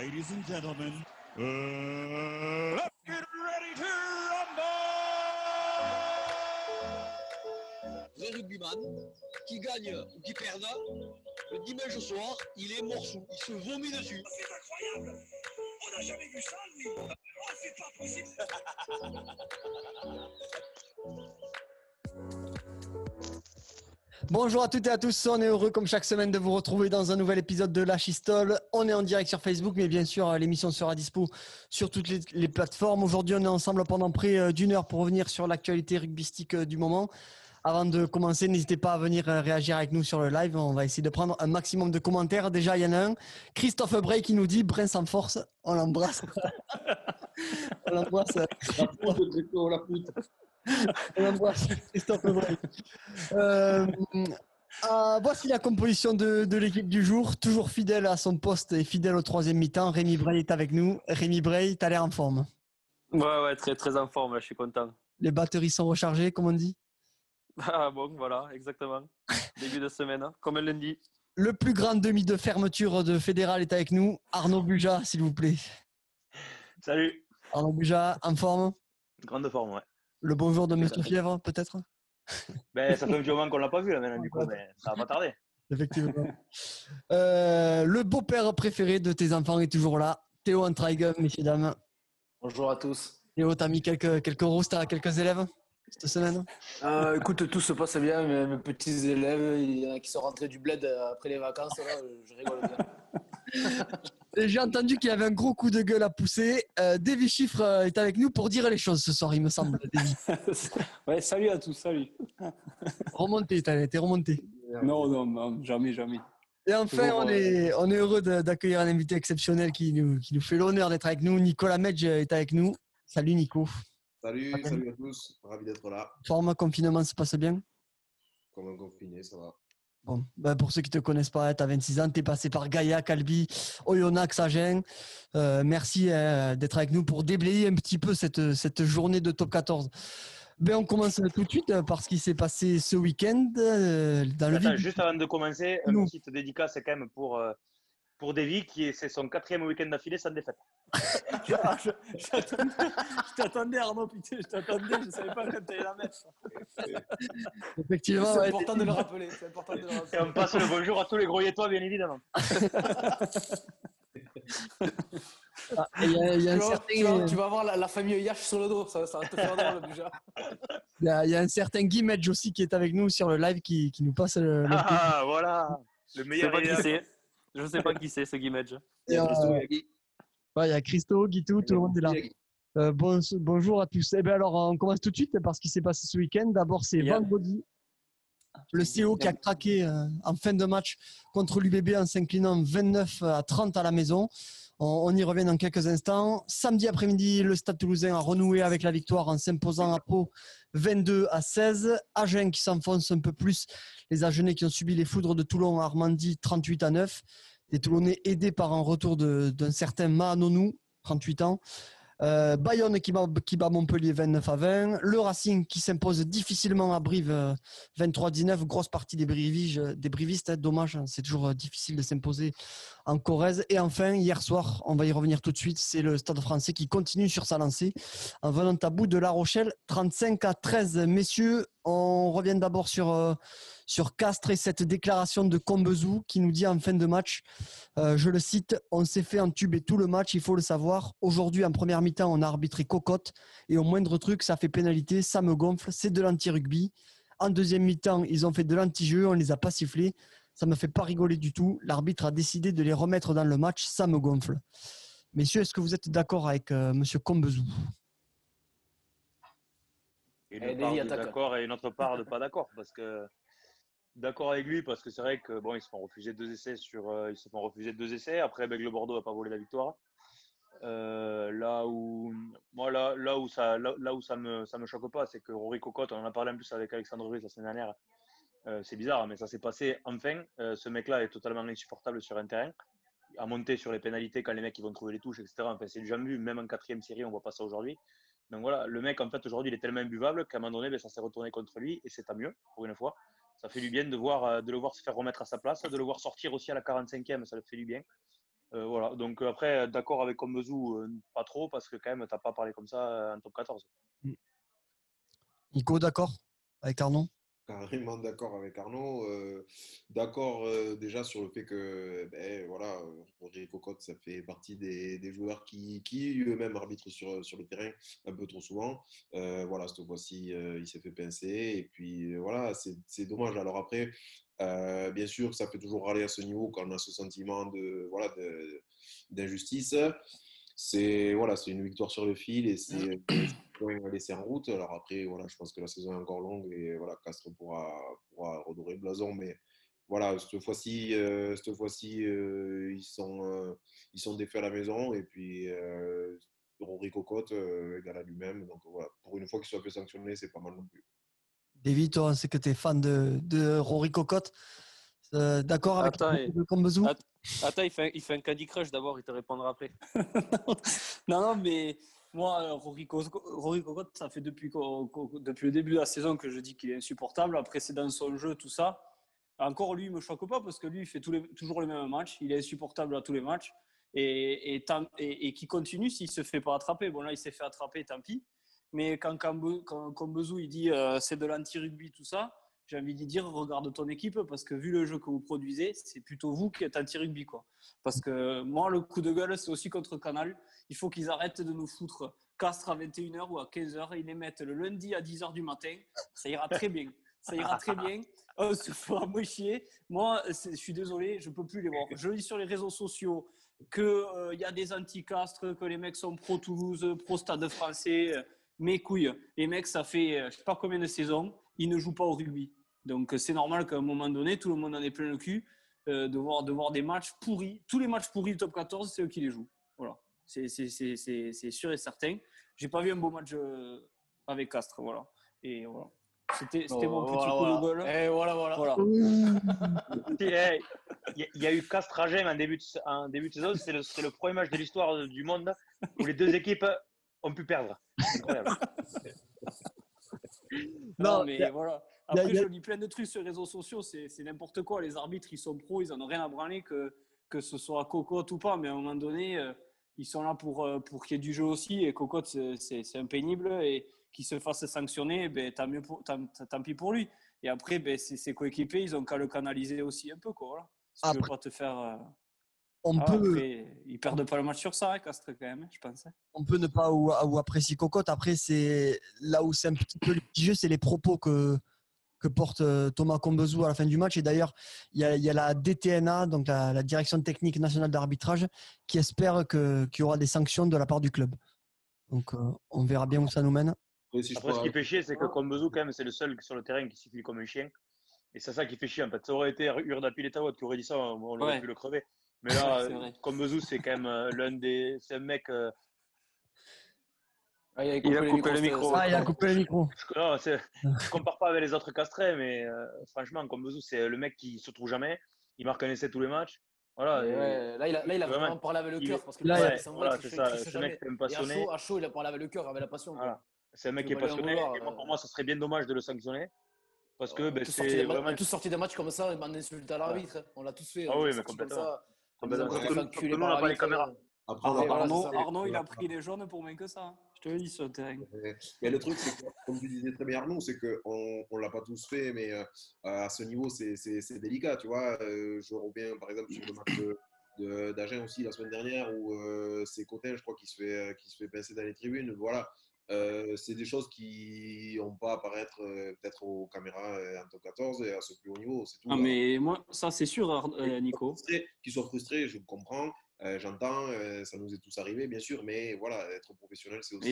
Ladies and gentlemen, uh, let's get ready to rumble! vrai rugbyman qui gagne ou qui perd, le dimanche soir, il est morceau, il se vomit dessus. C'est incroyable On n'a jamais vu ça, lui Oh, c'est pas possible Bonjour à toutes et à tous, on est heureux comme chaque semaine de vous retrouver dans un nouvel épisode de La Chistole. On est en direct sur Facebook, mais bien sûr l'émission sera dispo sur toutes les, plateformes. Aujourd'hui on est ensemble pendant près euh, d'une heure pour revenir sur l'actualité rugbystique euh, du moment. Avant de commencer, n'hésitez pas à venir euh, réagir avec nous sur le live. On va essayer de prendre un maximum de commentaires. Déjà, il y en a un. Christophe Bray qui nous dit Brin sans force. On l'embrasse. on l'embrasse. La la poudre. On l'embrasse, Christophe. Euh, euh, voici la composition de, de l'équipe du jour. Toujours fidèle à son poste et fidèle au troisième mi-temps. Rémi Bray est avec nous. Rémi Bray, tu as l'air en forme. Ouais, ouais, très, très en forme, je suis content. Les batteries sont rechargées, comme on dit. Ah bon, voilà, exactement. Début de semaine, hein, comme un lundi. Le plus grand demi de fermeture de Fédéral est avec nous. Arnaud Buja, s'il vous plaît. Salut. Arnaud Buja, en forme? Grande forme, ouais. Le bonjour de Monsieur. Fièvre, peut-être? Ben, ça fait un petit moment qu'on l'a pas vu là maintenant, du coup, mais ça va pas tarder. Effectivement. Euh, le beau-père préféré de tes enfants est toujours là. Théo Antraig, messieurs, dames. Bonjour à tous. Théo, t'as mis quelques, quelques roustes à quelques élèves cette semaine? Euh, écoute, tout se passe bien. Mes, mes petits élèves, il y en a qui sont rentrés du bled euh, après les vacances. Là, je rigole bien. J'ai entendu qu'il y avait un gros coup de gueule à pousser. Euh, Davy Chiffre euh, est avec nous pour dire les choses ce soir, il me semble. Ouais, salut à tous, salut. Remonté, été remonté. Non, non, non, jamais, jamais. Et enfin, Toujours, on est, on est heureux d'accueillir un invité exceptionnel qui nous, qui nous fait l'honneur d'être avec nous. Nicolas Medj est avec nous. Salut Nico. Salut, salut à tous, ravi d'être là. Forme, confinement se passe bien? Comme un confiné, ça va. Bon, ben pour ceux qui te connaissent pas, tu as 26 ans, tu es passé par Gaïa, Calbi, Oyonnax, Agen. Euh, merci euh, d'être avec nous pour déblayer un petit peu cette, cette journée de top 14. Ben, on commence tout de suite par ce qui s'est passé ce week-end euh, dans le Attends, vif- juste avant de commencer, une petite dédicace quand même pour, pour Davy, qui est c'est son quatrième week-end d'affilée sans défaite. Ah, je je t'attendais, Arnaud, putain, je t'attendais, je savais pas quand t'allais la mettre. Effectivement, C'est ouais, important de le rappeler. C'est important de le Et rappeler. on passe le bonjour à tous les Groyetois, bien évidemment. ah, y a, y a un Tu vas, certain, tu vas- tu vas avoir la, la famille Yash sur le dos. Ça, ça va te faire drôle déjà. il y a- il y a un certain Guy Medj aussi qui est avec nous sur le live qui, qui nous passe le. le- Ah, voilà Le meilleur c'est. Je sais pas qui c'est, ce euh, ouais, il y a Christo, Guitou, tout le monde est là. Euh, bon- bonjour à tous. Eh bien alors, on commence tout de suite par ce qui s'est passé ce week-end. D'abord, c'est Yeah. vendredi. Le CO qui a craqué euh, en fin de match contre l'UBB en s'inclinant 29 à 30 à la maison. On, y revient dans quelques instants. Samedi après-midi, le Stade Toulousain a renoué avec la victoire en s'imposant à Pau 22 à 16. Agen qui s'enfonce un peu plus. Les Agenais qui ont subi les foudres de Toulon à Armandie 38 à 9. Les Toulonnais aidés par un retour d'un certain Mahanonou, 38 ans. Euh, Bayonne qui bat, Montpellier 29 à 20. Le Racing qui s'impose difficilement à Brive euh, 23-19. Grosse partie des Brivistes. hein. Dommage, hein, c'est toujours euh, difficile de s'imposer en Corrèze. Et enfin, hier soir, on va y revenir tout de suite, c'est le Stade français qui continue sur sa lancée en venant à bout de La Rochelle 35 à 13. Messieurs, on revient d'abord sur, euh, sur Castres et cette déclaration de Combezou qui nous dit en fin de match euh, je le cite, on s'est fait entuber tout le match, il faut le savoir. Aujourd'hui, en première mi-temps, on a arbitré cocotte et au moindre truc, ça fait pénalité, ça me gonfle, c'est de l'anti-rugby. En deuxième mi-temps, ils ont fait de l'anti-jeu, on les a pas sifflés. Ça me fait pas rigoler du tout. L'arbitre a décidé de les remettre dans le match, ça me gonfle. Messieurs, est-ce que vous êtes d'accord avec euh, Monsieur Combezou? Une Eh, part d'accord et une autre part de pas d'accord. Parce que d'accord avec lui, parce que c'est vrai que bon, ils se font refuser deux essais sur, euh, ils se font refuser deux essais. Après, ben, le Bordeaux n'a pas volé la victoire. Euh, là où moi là, là où ça là, là où ça me ça me choque pas, c'est que Rory Cocotte, on en a parlé en plus avec Alexandre Ruiz la semaine dernière. Euh, c'est bizarre, mais ça s'est passé enfin. Euh, ce mec-là est totalement insupportable sur un terrain. À monter sur les pénalités quand les mecs ils vont trouver les touches, etc. Enfin, c'est déjà vu, même en quatrième série, on voit pas ça aujourd'hui. Donc voilà, le mec, en fait, aujourd'hui, il est tellement imbuvable qu'à un moment donné, ben, ça s'est retourné contre lui et c'est tant mieux, pour une fois. Ça fait du bien de, voir, euh, de le voir se faire remettre à sa place, de le voir sortir aussi à la 45e, ça le fait du bien. Voilà. Donc après, d'accord avec Combezou, pas trop, parce que quand même, t'as pas parlé comme ça en top 14. Nico, d'accord avec Arnaud? Carrément d'accord avec Arnaud. euh, d'accord euh, déjà sur le fait que ben, voilà, Roger Cocotte, ça fait partie des, joueurs qui, eux-mêmes arbitrent sur, le terrain un peu trop souvent. Euh, voilà, cette fois-ci, il s'est fait pincer. Et puis voilà, c'est dommage. Alors après, bien sûr, ça fait toujours râler à ce niveau quand on a ce sentiment de voilà d'injustice. C'est voilà, c'est une victoire sur le fil et c'est un point laissé en route. Alors après, voilà, je pense que la saison est encore longue et voilà, Castres pourra, pourra redorer le blason. Mais voilà, cette fois-ci, euh, cette fois-ci euh, ils, sont, euh, ils sont défaits à la maison et puis euh, Rory Cocotte euh, égale à lui-même. Donc voilà, pour une fois qu'il soit fait sanctionner, c'est pas mal non plus. David, toi, on sait que tu es fan de, de Rory Cocotte. Euh, d'accord avec Attends, le Combezou Attends, il fait, il fait un Candy Crush d'abord, il te répondra après. non, non, mais moi, euh, Rory, Co- Rory Cocotte, ça fait depuis, le début de la saison que je dis qu'il est insupportable. Après, c'est dans son jeu, tout ça. Encore, lui, il ne me choque pas parce que lui, il fait toujours les mêmes matchs. Il est insupportable à tous les matchs. Et, et, qui continue s'il ne se fait pas attraper. Bon, là, il s'est fait attraper, tant pis. Mais quand, quand Combezou, il dit euh, c'est de l'anti-rugby, tout ça, j'ai envie de dire regarde ton équipe parce que vu le jeu que vous produisez, c'est plutôt vous qui êtes anti-rugby. Quoi. Parce que moi, le coup de gueule, c'est aussi contre Canal. Il faut qu'ils arrêtent de nous foutre Castres à 21h ou à 15h. Ils les mettent le lundi à 10h du matin. Ça ira très bien. Ça ira très bien. On se fera moins chier. Moi, je suis désolé, je ne peux plus les voir. Je lis sur les réseaux sociaux qu'il y a des anti-castres, que les mecs sont pro-Toulouse, pro-Stade français. euh, Mes couilles. Les mecs, ça fait euh, je sais pas combien de saisons, ils ne jouent pas au rugby. Donc, euh, c'est normal qu'à un moment donné, tout le monde en ait plein le cul euh, de, voir, de voir des matchs pourris. Tous les matchs pourris du top 14, c'est eux qui les jouent. Voilà. C'est c'est- c'est- c'est- c'est sûr et certain. J'ai pas vu un beau match euh, avec Castres. Voilà. Et voilà. C'était c'était mon petit Voilà, coup voilà. de gueule. Et voilà, voilà. Voilà. Il y, a- il y a eu Castres-Ragem en début de, en début de saison. C'est le, premier match de l'histoire du monde où les deux équipes ont pu perdre. Incroyable. Non, Non, mais voilà. Après, je lis plein de trucs sur les réseaux sociaux. C'est n'importe quoi. Les arbitres, ils sont pros. Ils en ont rien à branler que, que ce soit cocotte ou pas. Mais à un moment donné, euh, ils sont là pour, euh, pour qu'il y ait du jeu aussi. Et cocotte, c'est- impénible. Et qu'il se fasse sanctionner, ben, tant, mieux pour, tant, tant pis pour lui. Et après, ben, ses, coéquipiers, ils ont qu'à le canaliser aussi un peu. Quoi, voilà. Si tu veux Après- pas te faire. euh, on, ah, peut, après, ils perdent pas le match sur ça, hein, Castres, quand même, hein, je pense. hein. on peut ne pas ou, ou apprécier Cocotte. Après, c'est là où c'est un petit peu litigieux, c'est les propos que, que porte euh, Thomas Combezou à la fin du match. Et d'ailleurs, il y a, il y a la DTNA, donc la, la Direction Technique Nationale d'Arbitrage, qui espère que- qu'il y aura des sanctions de la part du club. Donc, euh, on verra bien où ça nous mène. Après, si je Après, ce qui fait chier, c'est que Combezou, quand même, c'est le seul sur le terrain qui siffle comme un chien. Et c'est ça qui fait chier. En fait, ça aurait été Urda Piletawad qui aurait dit ça, on aurait Ouais. pu le crever. Mais là. Combezou, c'est quand même euh, l'un des. C'est un mec. euh, Ah, il a Il a coupé le micro. Ah, il a coupé le micro. je, non, je compare pas avec les autres castrés, mais euh, franchement, Combezou, c'est le mec qui se trouve jamais. Il marque un essai tous les matchs. Voilà. Ouais, là, il a, là, il a Vraiment, vraiment parlé avec le cœur. Parce que là, c'est voilà, qui ça. qui Ce mec, Et à passionné. chaud, à chaud, il a parlé avec le cœur, avec la passion. Voilà. C'est un mec qui est en passionné. vouloir, et moi, pour euh. moi, ça serait bien dommage de le sanctionner. Parce que On ben, est tous sortis c'est on est tous sortis d'un match comme ça, on insulte à l'arbitre. hein. On l'a tous fait. Ah on oui, est mais sortis comme complètement. ça, en Complètement. on n'a pas les caméras. euh. Arnaud, il a pris les jaunes pour moins que ça. Je te le dis sur le terrain. Mais le truc, c'est que, comme tu disais très bien Arnaud, c'est qu'on ne l'a pas tous fait, mais euh, à ce niveau, c'est- délicat, tu vois. Euh, je reviens, par exemple, sur le match d'Agen aussi, la semaine dernière, où euh, c'est Cotin, je crois, qui se fait, qui se fait pincer dans les tribunes. Voilà. C'est des choses qui n'ont pas à apparaître peut-être aux caméras en top 14 et à ce plus haut niveau, c'est tout. Ah, hein. mais moi, ça, c'est sûr, Nico. Qu'ils soient frustrés, je comprends, euh, j'entends, euh, ça nous est tous arrivé, bien sûr, mais voilà, être professionnel, c'est aussi.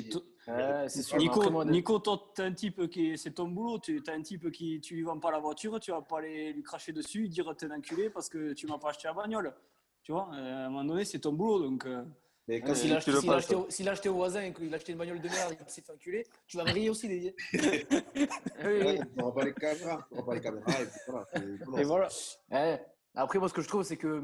Nico, Nico toi, t'es un type qui, c'est ton boulot. Tu as un type qui, tu lui vends pas la voiture, tu vas pas aller lui cracher dessus, lui dire t'es un enculé parce que tu m'as pas acheté la bagnole. Tu vois, euh, à un moment donné, c'est ton boulot, donc. euh, Mais quand S'il a, acheté- au- voisin et qu'il a acheté une bagnole de merde et qu'il s'est fait enculer, tu vas me rire aussi, Didier. oui, on n'aura pas les caméras, on n'aura pas les caméras, et puis voilà. Et. Ouais. Après, moi, ce que je trouve, c'est que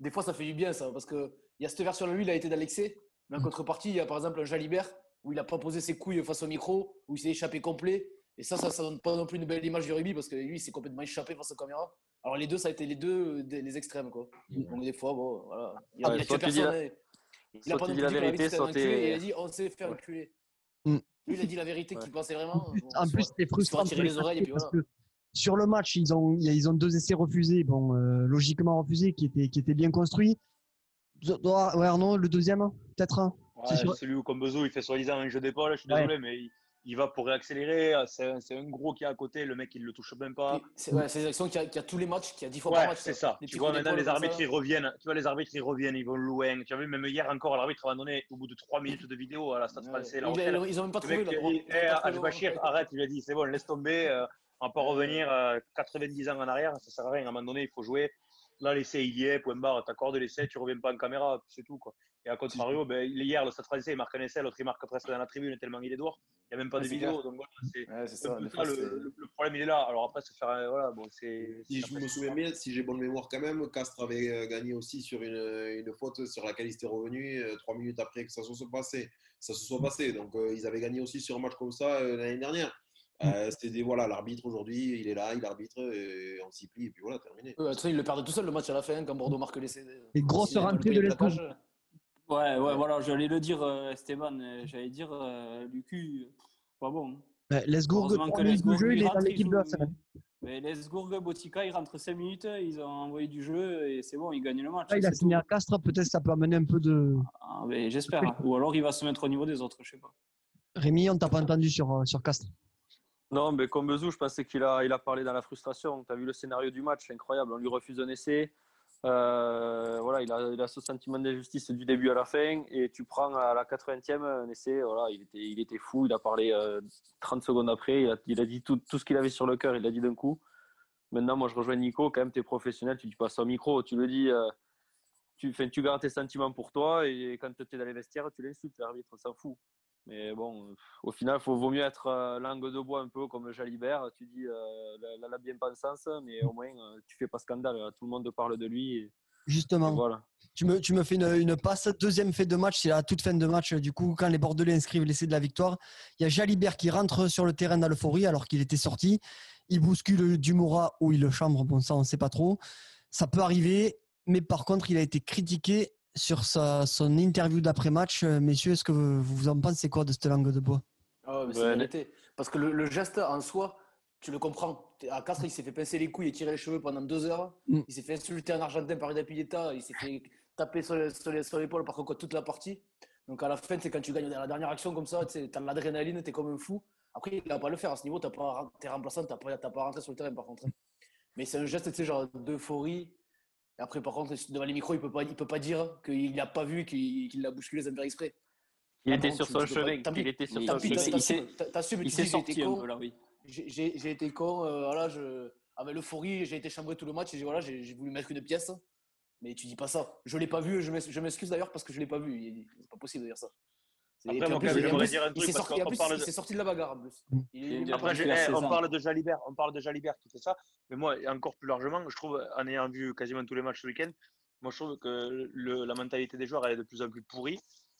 des fois, ça fait du bien, ça. Parce qu'il y a cette version de lui, il a été dans l'excès. Mais en contrepartie, il y a par exemple un Jalibert où il n'a pas posé ses couilles face au micro, où il s'est échappé complet. Et ça, ça ne donne pas non plus une belle image du rugby parce que lui, il s'est complètement échappé face aux caméras. Alors les deux, ça a été les deux, des- les extrêmes, quoi. Donc des fois, bon, voilà. Il a, Ouais, il a tué la-. Il a pas la dit l'arbitre vérité, soit Il a dit on s'est fait enculer. Mm. Lui, il a dit la vérité qu'il pensait vraiment. Bon, En plus, c'était frustrant. pour les oreilles et puis voilà. que sur le match, ils ont, ils ont deux essais refusés, bon, euh, logiquement refusés, qui étaient, qui étaient bien construits. Ouais, Arnaud, le deuxième, peut-être. hein. C'est Ouais, sur- celui où Combezo il fait soi-disant un jeu d'épaule, je suis Ouais. désolé, mais il, il va pour réaccélérer. C'est un, c'est un gros qui est à côté, le mec il le touche même pas. C'est ouais, c'est des actions qui a, qui a tous les matchs, qui a 10 fois Ouais, par match. c'est ça. Tu vois, maintenant les arbitres ils reviennent. Tu vois, les arbitres ils reviennent, ils vont loin. Tu as vu, même hier encore, l'arbitre va donner au bout de 3 minutes de vidéo à la Stade Ouais. français. Il. Ils ont même pas Le trouvé mec droite. dit ils ont Eh, le Bachir, arrête. Il a dit C'est bon, laisse tomber. euh, on pas revenir euh, 90 ans en arrière. Ça sert à rien. À un moment donné, il faut jouer. Là, l'essai, il y est. Point barre. T'accordes l'essai, tu reviens pas en caméra. C'est tout. Quoi. Et à contrario, ben, hier, le Stade français, il marque un essai. L'autre, il marque presque dans la tribune tellement il est dehors. Il n'y a même pas Ouais, de vidéo. Donc voilà, c'est. Ouais, ça. ça, le, problème, il est là. Alors après, se faire. Voilà, bon, c'est. Si je me souviens bien, si j'ai bonne mémoire quand même, Castres avait euh, gagné aussi sur une, une faute sur laquelle il s'était revenu euh, trois minutes après que ça se soit passé. Ça se soit passé. Donc euh, ils avaient gagné aussi sur un match comme ça euh, l'année dernière. Euh, C'était des voilà, l'arbitre aujourd'hui, il est là, il arbitre, et on s'y plie et puis voilà, terminé. Ouais, de toute façon, il le perdait tout seul le match à la fin quand Bordeaux marque l'essai. Et grosse S'il avait pas le rentrée pays de l'Escourge. Ouais, ouais, voilà, j'allais le dire, euh, Esteban. euh, J'allais dire, euh, Lucu, pas bon. Ouais, Lesgourg, Lesgourg, jeu, il il est rentre, dans l'équipe de la semaine. Mais Lesgourg, Botica, ils rentrent 5 minutes, ils ont envoyé du jeu et c'est bon, ils gagnent le match. Là, il a signé à Castres, peut-être ça peut amener un peu de. Ah, mais J'espère. Ou alors il va se mettre au niveau des autres, je sais pas. Rémi, on t'a pas entendu sur, sur Castres. Non, mais comme Bezou, je pensais qu'il a, il a parlé dans la frustration. Tu as vu le scénario du match, incroyable. On lui refuse un essai. Euh, voilà, il a, il a ce sentiment d'injustice du début à la fin. Et tu prends à la 80e un essai. Voilà, il, était, il était fou. Il a parlé euh, 30 secondes après. Il a, il a dit tout, tout ce qu'il avait sur le cœur. Il l'a dit d'un coup. Maintenant, moi, je rejoins Nico. Quand même, tu es professionnel. Tu dis pas ça au micro. Tu le dis. euh, tu, tu gardes tes sentiments pour toi. Et quand tu es dans les vestiaires, tu l'insultes. L'arbitre s'en fout. Mais bon, au final, il vaut mieux être euh, langue de bois un peu comme Jalibert. Tu dis euh, la, la, bien-pensance, mais au moins, euh, tu fais pas scandale. Tout le monde parle de lui. Et, Justement, et voilà. tu, me, tu me fais une, une passe. Deuxième fait de match, c'est la toute fin de match. Du coup, quand les Bordelais inscrivent l'essai de la victoire, il y a Jalibert qui rentre sur le terrain dans l'euphorie alors qu'il était sorti. Il bouscule Dumora ou il le chambre. Bon, ça, on ne sait pas trop. Ça peut arriver. Mais par contre, il a été critiqué sur sa, son interview d'après-match. Euh, Messieurs, est-ce que vous, vous en pensez quoi de cette langue de bois? Ah ouais, mais c'est Ouais, la vérité. Parce que le, le geste en soi, tu le comprends. À Castres, il s'est fait pincer les couilles et tirer les cheveux pendant deux heures. Mm. Il s'est fait insulter en Argentin par Idapilleta. Il s'est fait taper sur les- sur sur l'épaule par contre toute la partie. Donc à la fin, c'est quand tu gagnes dans la dernière action comme ça, tu as de l'adrénaline, tu es comme un fou. Après, il va pas le faire à ce niveau. Tu es remplaçant, tu n'as pas, t'as pas rentré sur le terrain par contre. Mais c'est un geste genre d'euphorie. Après, par contre, devant les micros, il peut pas, il peut pas dire qu'il l'a pas vu, qu'il qu'il l'a bousculé sans faire exprès. Il était sur son pis. Il était sur son t'as- t'assumes, tu dis, j'ai été con. oui. J'ai- été euh, voilà, je, avec l'euphorie, j'ai été chambré tout le match j'ai voilà, voulu mettre une pièce. Mais tu dis pas ça. Je l'ai pas vu, je m'ex- je m'excuse d'ailleurs parce que je l'ai pas vu. C'est pas possible de dire ça. Après, moi, plus, plus, dire un il truc, s'est parce sorti, en qu'on plus, parle il de- s'est sorti de la bagarre en plus. Il- Il il- Après, de j'ai- faire 16 on parle de Jalibert, on parle de Jalibert qui fait ça, mais moi, encore plus largement, je trouve, en ayant vu quasiment tous les matchs ce week-end, moi, je trouve que le- la mentalité des joueurs elle est de plus en plus pourrie.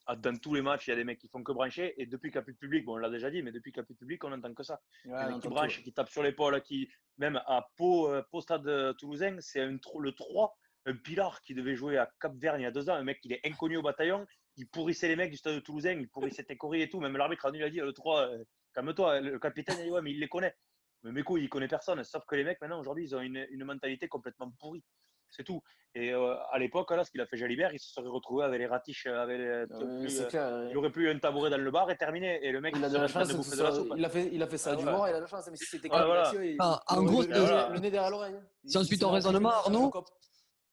Ah, Dans tous les matchs, il y a des mecs qui font que brancher, et depuis qu'il n'y a plus de public, bon, on l'a déjà dit, mais depuis qu'il n'y a plus de public, on n'entend que ça. Ouais, Les mecs qui branchent, qui tapent sur l'épaule, qui, même à Pau, euh, Pau Stade euh, Toulousain, c'est le 3, un pilar qui devait jouer à Cap-Verne il y a deux ans, un mec qui est inconnu au bataillon, il pourrissait les mecs du stade de Toulousain, il pourrissait Técory et tout, même l'arbitre a dit, il a dit, le 3, euh, calme-toi, le capitaine, il a dit, ouais, mais il les connaît. Mais mes couilles, il connaît personne, sauf que les mecs, maintenant, aujourd'hui, ils ont une, une mentalité complètement pourrie. C'est tout. Et euh, à l'époque, là, ce qu'il a fait Jalibert, il se serait retrouvé avec les ratiches, avec les, Euh, plus, C'est euh, clair. il aurait plus eu un tabouret dans le bar et terminé. Et le mec, Il a de la chance. de ce de la soupe. Il a fait, il a fait ça Ah, du voilà. mort, il a de la chance. Mais si c'était Ah, voilà. Il- Ah, en il gros, le, euh, nez derrière l'oreille. Si on suit ton raisonnement, Arnaud,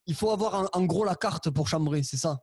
il faut avoir en, en gros la carte pour chambrer, c'est ça?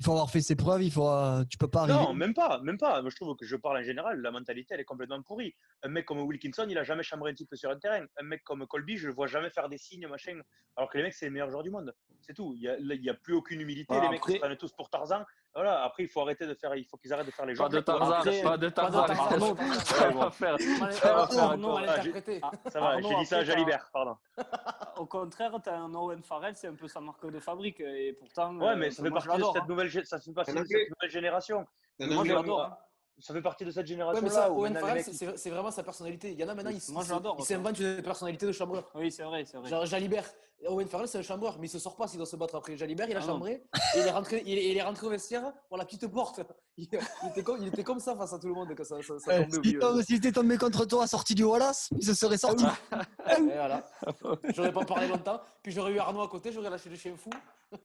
Il faut avoir fait ses preuves, il faut, euh, tu peux pas arriver. Non, même pas, même pas. Moi, je trouve que je parle en général, la mentalité, elle est complètement pourrie. Un mec comme Wilkinson, il a jamais chambré un type sur un terrain. Un mec comme Colby, je le vois jamais faire des signes, machin. Alors que les mecs, c'est les meilleurs joueurs du monde. C'est tout. Il y a, il y a plus aucune humilité. Ah, les mecs après- se prennent tous pour Tarzan. Voilà. Après, il faut arrêter de faire, il faut qu'ils arrêtent de faire les Pas joueurs. de Tarzan, Après- pas de pas de Tarzan. Pas de Tarzan. Ça va faire- ça va Ah, j'ai- interprété. Ça va, Arnaud, j'ai dit ça à Jalibert, pardon. Au contraire, tu as un Owen Farrell, c'est un peu sa marque de fabrique. Et pourtant, Ouais, mais ça fait moi, je partie de l'adore, cette hein. nouvelle, ça fait partie de cette nouvelle génération. Moi, hein. ça fait partie de cette Ouais, génération-là. mais ça, Owen Farrell, mecs, c'est- vraiment sa personnalité. Il y en a maintenant, ils Moi, j'adore ça. s'inventent une personnalité de chambreur. Oui, c'est vrai, c'est vrai. Genre Jalibert, Owen Farrell c'est un chambreur, mais il se sort pas s'il doit se battre après. Jalibert, il a Ah chambré, et il est rentré, il est, il est rentré au vestiaire pour la petite porte. Il, il était comme, il était comme ça face à tout le monde quand ça, ça, ça Ouais, tombait au S'il était tombé contre toi, sorti du Wallace, il se serait sorti. Et voilà. J'aurais pas parlé longtemps. Puis j'aurais eu Arnaud à côté, j'aurais lâché le chien fou.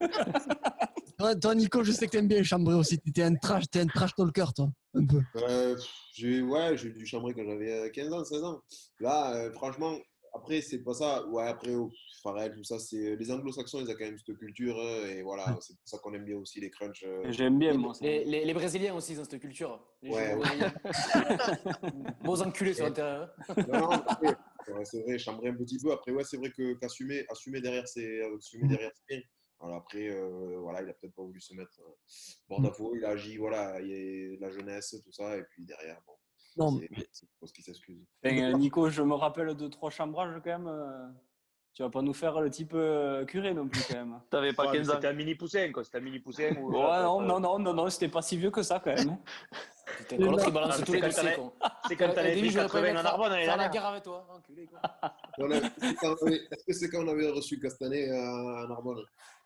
Toi, toi, Nico, je sais que t'aimes bien chambrer aussi. T'es un trash, t'es un trash talker, toi. Un peu. Euh, j'ai ouais, j'ai dû chambrer quand j'avais euh, 15 ans, 16 ans. Là, euh, franchement, après, c'est pas ça. Ouais, après, oh, Farrell, tout ça, c'est les anglo-saxons, ils ont quand même cette culture. euh, et voilà, c'est pour ça qu'on aime bien aussi les crunchs. euh. J'aime bien, moi. Les, les, les Brésiliens aussi, ils ont cette culture. Les Ouais, ouais. brésiliens. Beaux enculés sur le terrain. hein. Non, non, après, c'est vrai, chambrer un petit peu. Après, ouais, c'est vrai que qu'assumer assumer derrière, c'est assumer derrière, c'est bien. Alors après, euh, voilà, il a peut-être pas voulu se mettre euh, porte-à-faux. Il a agi, voilà, il y a la jeunesse, tout ça. Et puis derrière, bon, Non, parce qu'il s'excuse. Ben, euh, Nico, je me rappelle de trois chambrages quand même. euh, Tu vas pas nous faire le type euh, curé non plus quand même. T'avais pas Ouais, mais 15 ans. C'était un mini poussin, quoi. C'était un mini poussin. où- Ouais, non, non, non, non, non, c'était pas si vieux que ça quand même. Putain, quand l'autre il balance mais tous c'est les quand dossiers, con. C'est quand Euh, t'avais Davy, pris j'aurais pas 80 aimé en faire- Narbonne faire la guerre avec toi, enculé, quoi. Est-ce que c'est quand on avait reçu Castanet à, Narbonne?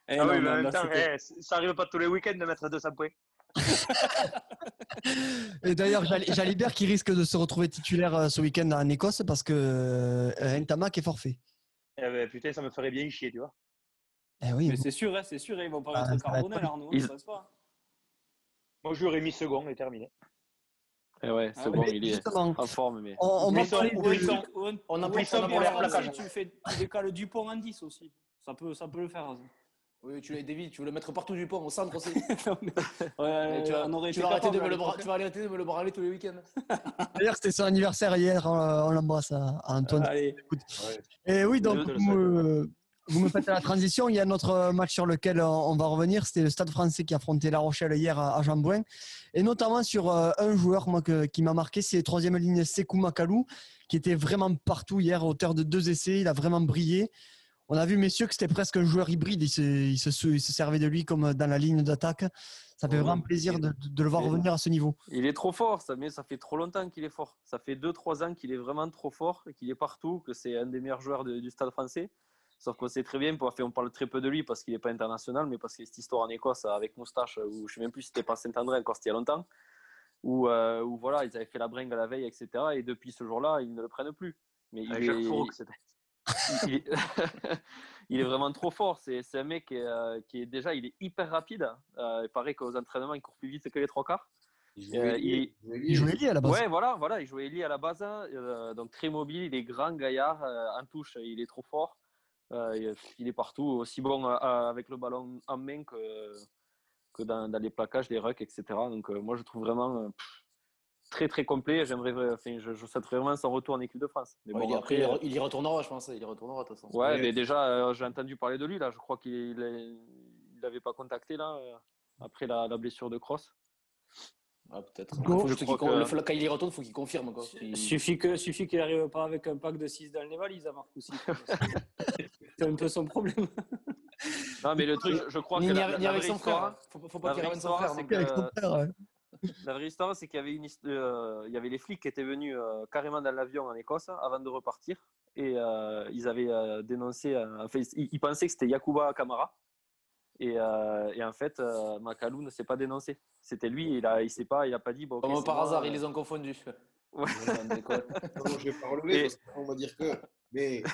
Eh Ah oui, mais en même temps, eh, ça arrive pas tous les week-ends de mettre 200 points. Et d'ailleurs, Jal- Jalibert qui risque de se retrouver titulaire euh, ce week-end en Écosse parce que euh, Ntamak est forfait. Eh ben, putain, ça me ferait bien chier, tu vois. Eh oui, Mais c'est sûr, hein, c'est sûr, ils vont pas Ah, mettre être Carbonel, pas- Arnaud, Ils- ça se passe. Moi, je lui aurais mis second et terminé. Eh ouais, c'est Ah bon, ouais, il est en forme. Mais... on, on ça, on On pas on pas en 10 aussi. Ça peut, ça peut le faire. ça. Oui, tu l'as David, tu veux le mettre partout du pont, au centre aussi. Non, mais- ouais, Et tu vas, tu arrêter de me le bra- l'époque. tu vas arrêter de me le branler tous les week-ends. D'ailleurs, c'était son anniversaire hier. On, on l'embrasse à, à Antoine. Allez, Et oui, donc, le vous me, vous me faites la transition. Il y a notre match sur lequel on, on va revenir. C'était le Stade français qui affrontait La Rochelle hier à, à Jean-Bouin. Et notamment sur euh, un joueur moi, que- qui m'a marqué, c'est troisième ligne Sekou Makalou, qui était vraiment partout hier, auteur de deux essais. Il a vraiment brillé. On a vu, messieurs, que c'était presque un joueur hybride. Il se, il se, il se servait de lui comme dans la ligne d'attaque. Ça fait vraiment plaisir de, de le voir revenir à ce niveau. Il est trop fort, ça, mais ça fait trop longtemps qu'il est fort. Ça fait 2-3 ans qu'il est vraiment trop fort, et qu'il est partout, que c'est un des meilleurs joueurs de- du stade français. Sauf qu'on sait très bien, on parle très peu de lui parce qu'il n'est pas international, mais parce qu'il y a cette histoire en Écosse avec Moustache, où je ne sais même plus si c'était pas Saint-André, encore c'était il y a longtemps, où, euh, où voilà, ils avaient fait la bringue à la veille, etc. Et depuis ce jour-là, ils ne le prennent plus. Mais il est, Jacques Fourreau. Il, est... il est vraiment trop fort. C'est c'est un mec qui est, euh, qui est déjà il est hyper rapide. Euh, il paraît qu'aux entraînements, il court plus vite que les trois quarts. Il Euh, jouait il- lié, Il jouait lié à la base. Ouais, voilà, voilà, il jouait Eli à la base, hein, euh, donc très mobile, il est grand, gaillard, euh, en touche, il est trop fort, Euh, il- est partout, aussi bon euh, euh, avec le ballon en main que, que dans, dans les plaquages, les rucks, etc. Donc euh, moi je trouve vraiment euh, pff, très très complet. J'aimerais, enfin, je, je souhaite vraiment son retour en équipe de France. Mais Ouais, bon, il, y- après, il y- euh, il y retournera, je pense. Il y retournera, de toute façon. ouais, mais déjà euh, j'ai entendu parler de lui là. Je crois qu'il il l'avait pas contacté là euh, après la, la blessure de Cross. Ah, peut-être. Faut que- faut- Quand il y retourne, il faut qu'il confirme. Quoi. Suffit que suffit qu'il n'arrive pas avec un pack de 6 dans les valises à Marc aussi. C'est un peu son problème. Non, mais le truc, je crois Ni, que ni la, avec- la vraie son histoire, frère. hein. Faut, faut pas qu'il ramène son frère. La vraie histoire, c'est qu'il y avait une euh, il y avait les flics qui étaient venus euh, carrément dans l'avion en Écosse avant de repartir et euh, ils avaient euh, dénoncé, euh, enfin, ils, ils pensaient que c'était Yakuba Kamara et, euh, et en fait euh, Makalou ne s'est pas dénoncé. C'était lui, il a, il s'est pas, il a pas dit bon. Comme par moi, hasard, euh, ils les ont confondus. Ouais. Non, je vais pas relever Et- parce qu'on va dire que. Mais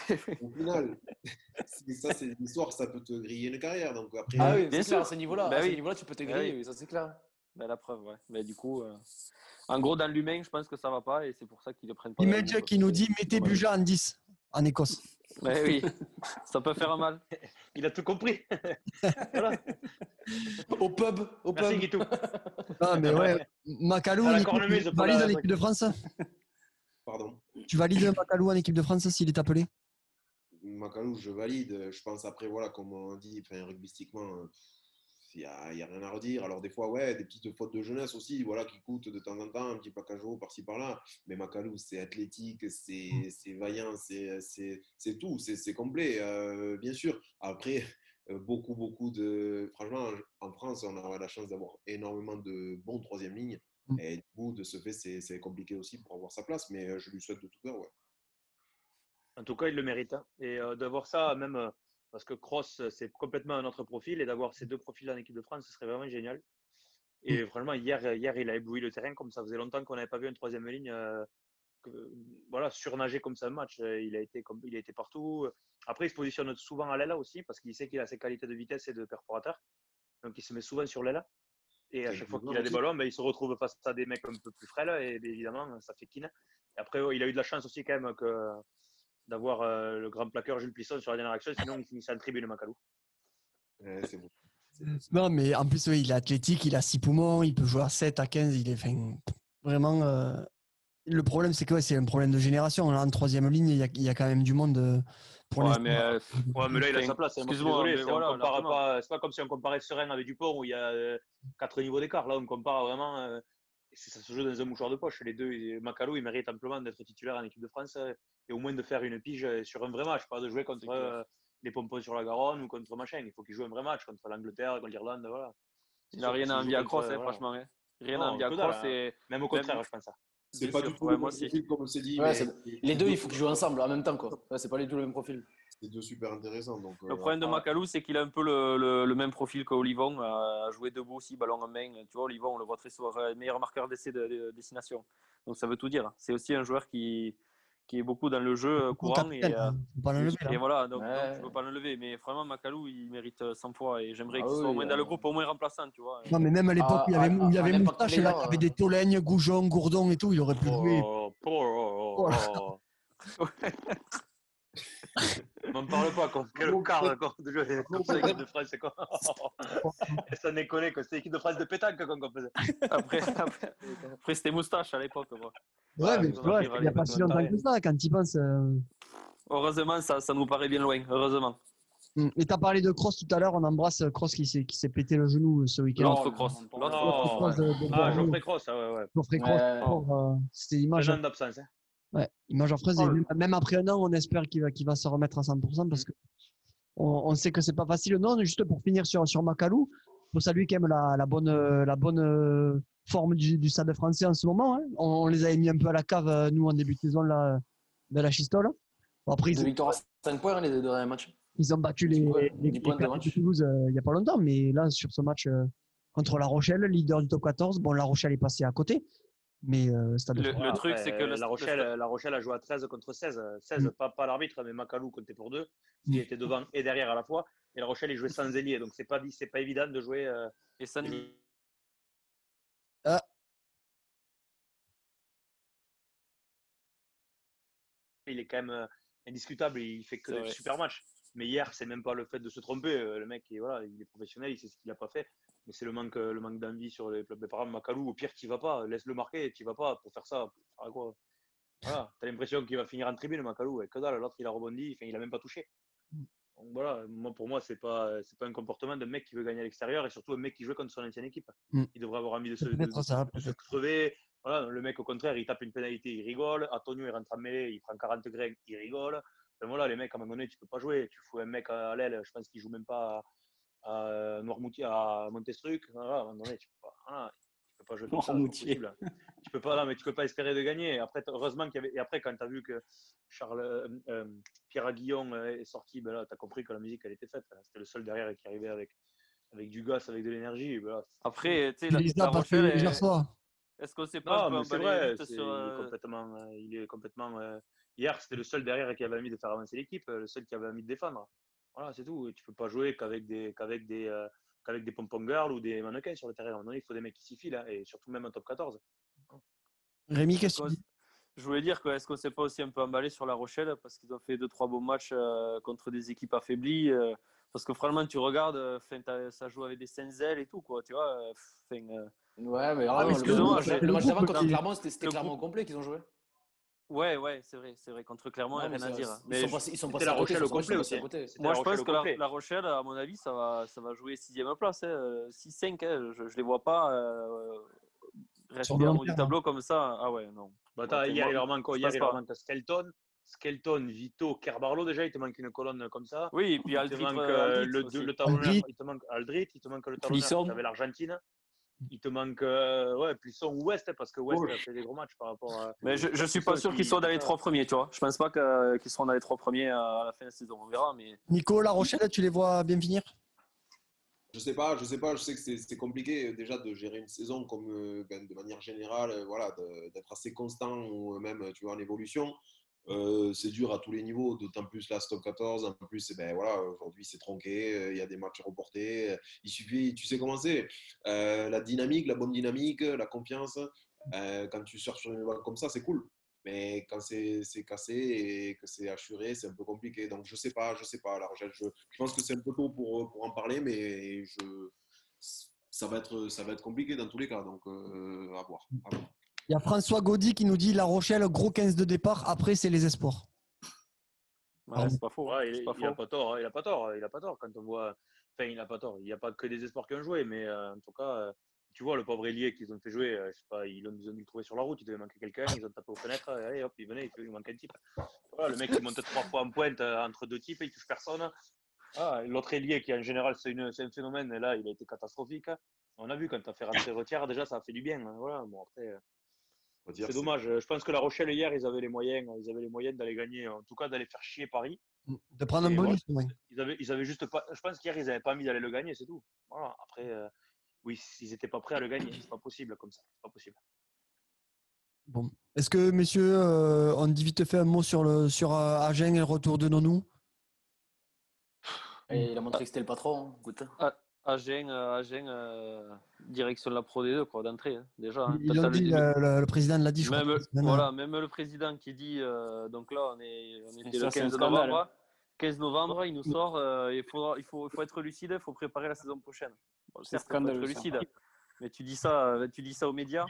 au final, ça, c'est une histoire, ça peut te griller une carrière. Donc après, Ah oui, Bien clair, à sûr. ce niveau-là, Bah à ce oui. niveau-là, tu peux te Bah griller, oui, ça c'est clair. Ben, la preuve, ouais. Mais du coup, euh, en gros, dans l'humain, je pense que ça va pas et c'est pour ça qu'ils le prennent pas. Image qui nous dit mettez. Buja en 10 en Écosse. Ouais, oui, ça peut faire mal. Il a tout compris. voilà. Au pub, au Merci, pub. Guitou. Ah, mais ouais, Macalou, cornemuse tu valides en équipe de France pardon. Tu valides Macalou en équipe de France s'il est appelé? Macalou, je valide. Je pense après, voilà, comme on dit, enfin, rugbystiquement, euh, il n'y a, il y a rien à redire. Alors, des fois, ouais, des petites fautes de jeunesse aussi, voilà, qui coûtent de temps en temps, un petit haut par-ci par-là. Mais Macalou, c'est athlétique, c'est c'est vaillant, c'est c'est- c'est tout, c'est c'est complet, euh, bien sûr. Après, euh, beaucoup, beaucoup de. Franchement, en France, on a la chance d'avoir énormément de bons troisième lignes. Mm. Et du coup, de ce fait, c'est c'est compliqué aussi pour avoir sa place. Mais euh, je lui souhaite de tout cœur. Ouais. En tout cas, il le mérite. hein. Et euh, d'avoir ça, même euh, parce que Cross, euh, c'est complètement un autre profil, et d'avoir ces deux profils en équipe de France, ce serait vraiment génial. Et franchement, hier, euh, hier, il a ébloui le terrain comme ça faisait longtemps qu'on n'avait pas vu une troisième ligne euh, que- voilà, surnager comme ça un match. Il a, été, comme- il a été partout. Après, il se positionne souvent à l'aile aussi parce qu'il sait qu'il a ses qualités de vitesse et de perforateur. Donc, il se met souvent sur l'aile. Et à chaque fois qu'il a des ballons, ben, il se retrouve face à des mecs un peu plus frêles et ben, évidemment, ça fait kin. Et après, il a eu de la chance aussi quand même que d'avoir euh, le grand plaqueur Jules Plisson sur la dernière action, sinon il finissait en tribune Macalou. Ouais, c'est bon. Non, mais en plus, oui, il est athlétique, il a 6 poumons, il peut jouer à 7, à 15. Il est vraiment. euh, Le problème, c'est que ouais, c'est un problème de génération. Là, en troisième ligne, il y a, il y a quand même du monde euh, pour Ouais, mais, euh, Ouais, mais là, il a sa place. hein. Excuse-moi, désolé, mais c'est- voilà, on compare largement. pas. C'est pas comme si on comparait Serein avec Dupont où il y a euh, quatre niveaux d'écart. Là, on compare vraiment. C'est- ça se joue dans un mouchoir de poche. Les deux, et Macalou, il mérite amplement d'être titulaire en équipe de France euh, et au moins de faire une pige euh, sur un vrai match, pas de jouer contre euh, les pompons sur la Garonne ou contre machin. Il faut qu'il joue un vrai match contre l'Angleterre, contre l'Irlande. Voilà. Il n'a rien S'il à joue envier à Cross, hein, voilà. franchement. hein. Rien Non, à envier à Cross. hein. et Même au contraire, je pense ça. C'est pas sûr, du tout ouais, le moi même aussi. profil, comme on s'est dit. Ouais, mais c'est- Les deux, il faut qu'ils jouent ensemble en même temps. quoi. Ouais, c'est pas du tout le même profil. C'est deux super intéressants. Donc, Le euh, problème de Macalou, c'est qu'il a un peu le, le- le même profil qu'Olivon, à jouer debout aussi, ballon en main. Tu vois, Olivon, on le voit très souvent, euh, meilleur marqueur d'essai de, de destination. Donc ça veut tout dire. C'est aussi un joueur qui, qui est beaucoup dans le jeu euh, courant. Et, euh, hein, pas et voilà, donc, Ouais. donc tu peux pas l'enlever. Mais vraiment, Macalou, il mérite euh, 100 fois. Et j'aimerais Ah qu'il soit au moins dans le euh, groupe, au moins remplaçant, tu vois. Non, mais même à l'époque Ah, il y avait, ah, il y avait Moustache, il y avait euh. des Tolègnes, Goujon, Gourdon et tout, il aurait pu jouer. Oh, oh, oh, oh. M'en parle pas, quoi. Quel quart de comme ça, l'équipe de France, c'est quoi Ça déconne, quoi. C'était l'équipe de France de pétanque, qu'on faisait. Après, après, après, c'était Moustache à l'époque. Ouais, mais tu vois, il n'y a pas si longtemps que ça, quand tu penses. euh. Heureusement, ça, ça nous paraît bien loin. Heureusement. Mm. Et tu as parlé de Cross tout à l'heure, on embrasse Cross qui s'est qui s'est pété le genou euh, ce week-end. L'autre cross. L'autre non. cross. Cross de- de Ah. Geoffrey Cross, ah ouais, ouais. Geoffrey Cross, Ouais. pour, euh, c'était image, Un an d'absence. Hein. Ouais, image affreuse. Et Oh, même, même après un an, on espère qu'il va, se remettre à 100% parce que on, on sait que c'est pas facile. Non, juste pour finir sur, sur Macalou, faut saluer quand même la, la bonne, euh, la bonne euh, forme du, du stade français en ce moment. hein. On, on les avait mis un peu à la cave, euh, nous, en début de saison, là, de la chistole. Bon, après, ils, victoires à 5 points, les deux derniers matchs. ils ont battu les, les, les points de Toulouse euh, il n'y a pas longtemps, mais là, sur ce match euh, contre La Rochelle, leader du top 14, bon, La Rochelle est passée à côté, mais euh, Stade de Le- France. le truc, c'est que le- la, le- Rochelle, la Rochelle a joué à 13 contre 16. euh, 16, Mm. pas, pas l'arbitre, mais Macalou comptait pour deux. Mm. qui était devant et derrière à la fois. Et la Rochelle, il jouait sans ailier. Donc, c'est pas, c'est pas évident de jouer. euh, Et ça, Ah. il est quand même euh, indiscutable. Il fait que C'est des super matchs. Mais hier, c'est même pas le fait de se tromper. Le mec, il, voilà, il est professionnel, il sait ce qu'il a pas fait. Mais c'est le manque, euh, le manque d'envie sur les clubs. Par exemple, Macalou, au pire, tu vas pas. Laisse-le marquer, tu vas pas pour faire ça. Pour quoi? Voilà. Tu as l'impression qu'il va finir en tribune, Macalou. Et que dalle, l'autre, il a rebondi, enfin, il a même pas touché. Donc voilà, moi, pour moi, c'est pas, c'est pas un comportement d'un mec qui veut gagner à l'extérieur et surtout un mec qui joue contre son ancienne équipe. Mm. Il devrait avoir envie de se, de- ça, de se crever. Voilà, le mec, au contraire, il tape une pénalité, il rigole. Antonio, il rentre en mêlée, il prend 40 grains, il rigole. Enfin, voilà, les mecs, à un moment donné, tu peux pas jouer. Tu fous un mec à l'aile, je pense qu'il joue même pas à, à Noirmoutier, à Montestruc. Voilà, à un moment donné, tu peux pas, voilà, tu peux pas jouer comme ça. Tu peux pas, non, mais tu peux pas espérer de gagner. Après, heureusement qu'il y avait, et après, quand tu as vu que Charles, euh, euh, Pierre Aguillon euh, est sorti, ben là, tu as compris que la musique, elle était faite. C'était le seul derrière qui arrivait avec, avec du gaz, avec de l'énergie. ben là, Après, tu sais, Il la, la Rochelle, est- soir. est-ce qu'on sait pas c'est vrai, il, euh, est complètement, euh, il est complètement. euh, hier, c'était le seul derrière qui avait envie de faire avancer l'équipe, euh, le seul qui avait envie de défendre. Voilà, c'est tout. Et tu peux pas jouer qu'avec des, qu'avec des, euh, qu'avec des pompon girls ou des mannequins sur le terrain. Donné, il faut des mecs qui s'y filent, hein, et surtout même en top 14. Rémi, qu'est-ce que tu dis? Je voulais dire, quoi, est-ce qu'on s'est pas aussi un peu emballé sur La Rochelle parce qu'ils ont fait deux trois bons matchs euh, contre des équipes affaiblies euh, Parce que franchement, tu regardes, euh, ça joue avec des Senzel et tout, quoi, tu vois. euh, 'fin, euh, Ouais, mais Ah, mais le, match- d'avant contre Clermont, c'était Clermont complet qu'ils ont joué. Ouais, ouais, c'est vrai, c'est vrai. Contre Clermont, il n'y a rien à dire. Ils Mais sont je- passés, ils sont C'était passés La Rochelle ils au sont complet aussi. Moi, je pense que la, Rochelle, à mon avis, ça va, ça va jouer sixième place. hein. 6-5, hein. je ne les vois pas euh, rester le haut du tableau comme ça. Ah ouais, non. Bah, Ouais, t'as- t'es hier, moi- il leur manque, hier, il leur manque Skelton. Skelton, Vito, Kerbarlo, déjà, il te manque une colonne comme ça. Oui, et puis Il te Aldrit, manque euh, euh, Aldrit le, aussi. le talonneur, Aldrit. il te manque Aldrit, il te manque le talonneur, tu avais l'Argentine. Il te manque euh, ouais, Plisson ou West, hein, parce que West a fait des gros matchs par rapport à. Mais je, je suis pas sûr qu'ils qui- soient dans les trois premiers, tu vois. Je pense pas qu'ils seront dans les trois premiers à la fin de la saison. On verra, mais Nico, La Rochelle, tu les vois bien finir Je sais pas, je sais pas, je sais que c'est c'est compliqué euh, déjà de gérer une saison comme euh, ben, de manière générale, euh, voilà, d'être assez constant ou même tu vois en évolution. Euh, c'est dur à tous les niveaux, d'autant plus la Stop 14. En plus, eh ben, voilà, aujourd'hui c'est tronqué, euh, il y a des matchs reportés. euh, Il suffit, tu sais comment c'est, euh, la dynamique, la bonne dynamique, la confiance. quand tu sors sur une vague comme ça, c'est cool. Mais quand c'est cassé et que c'est assuré, c'est un peu compliqué. Donc je sais pas, je sais pas. Rochelle, je, je pense que c'est un peu tôt pour, pour en parler, mais je, ça, va être, ça va être compliqué dans tous les cas. Donc à voir. Il y a François Gaudy qui nous dit La Rochelle, gros 15 de départ. Après, c'est les espoirs. ouais, c'est pas faux. Ouais, il, pas il a pas tort, hein, il a pas tort, il a pas tort quand on voit. Enfin, il a pas tort. Il n'y a pas que des espoirs qui ont joué, mais euh, en tout cas, euh, tu vois le pauvre ailier qu'ils ont fait jouer. euh, je sais pas, ils ont, ils ont dû le trouver sur la route. Il devait manquer quelqu'un. Ils ont tapé aux fenêtres. et allez, hop, il venait, il, manque un type. Voilà, le mec qui monte trois fois en pointe euh, entre deux types, il touche personne. Ah, L'autre ailier qui en général c'est un phénomène. Et là, il a été catastrophique. On a vu quand tu as fait rentrer Retière, déjà ça a fait du bien. hein, Voilà, bon après. euh, On va dire, C'est dommage. Je pense que La Rochelle hier, ils avaient les moyens, ils avaient les moyens d'aller gagner, en tout cas d'aller faire chier Paris. De prendre un bonus. Ils avaient, ils avaient juste pas. Je pense qu'hier, ils n'avaient pas envie d'aller le gagner, c'est tout. Voilà. Après, euh, oui, ils n'étaient pas prêts à le gagner. C'est pas possible comme ça. C'est pas possible. Bon. Est-ce que, messieurs, euh, on dit vite fait un mot sur, le, sur euh, Agen et le retour de Nonou Et il a montré que c'était le patron. hein. Écoute. Agen, euh, Agen euh, direction de la Pro D2, quoi, d'entrée, hein, déjà. hein. Ils le- dit, le, le- le président l'a dit, je même, crois. voilà, même le président qui dit, euh, donc là, on, est, on était ça, le c'est un 15 scandale. novembre. 15 novembre, il nous sort, euh, il, faudra, il, faut, il faut être lucide, il faut préparer la saison prochaine. Bon, C'est certes, il faut être scandaleux, lucide, mais tu dis ça, tu dis ça aux médias.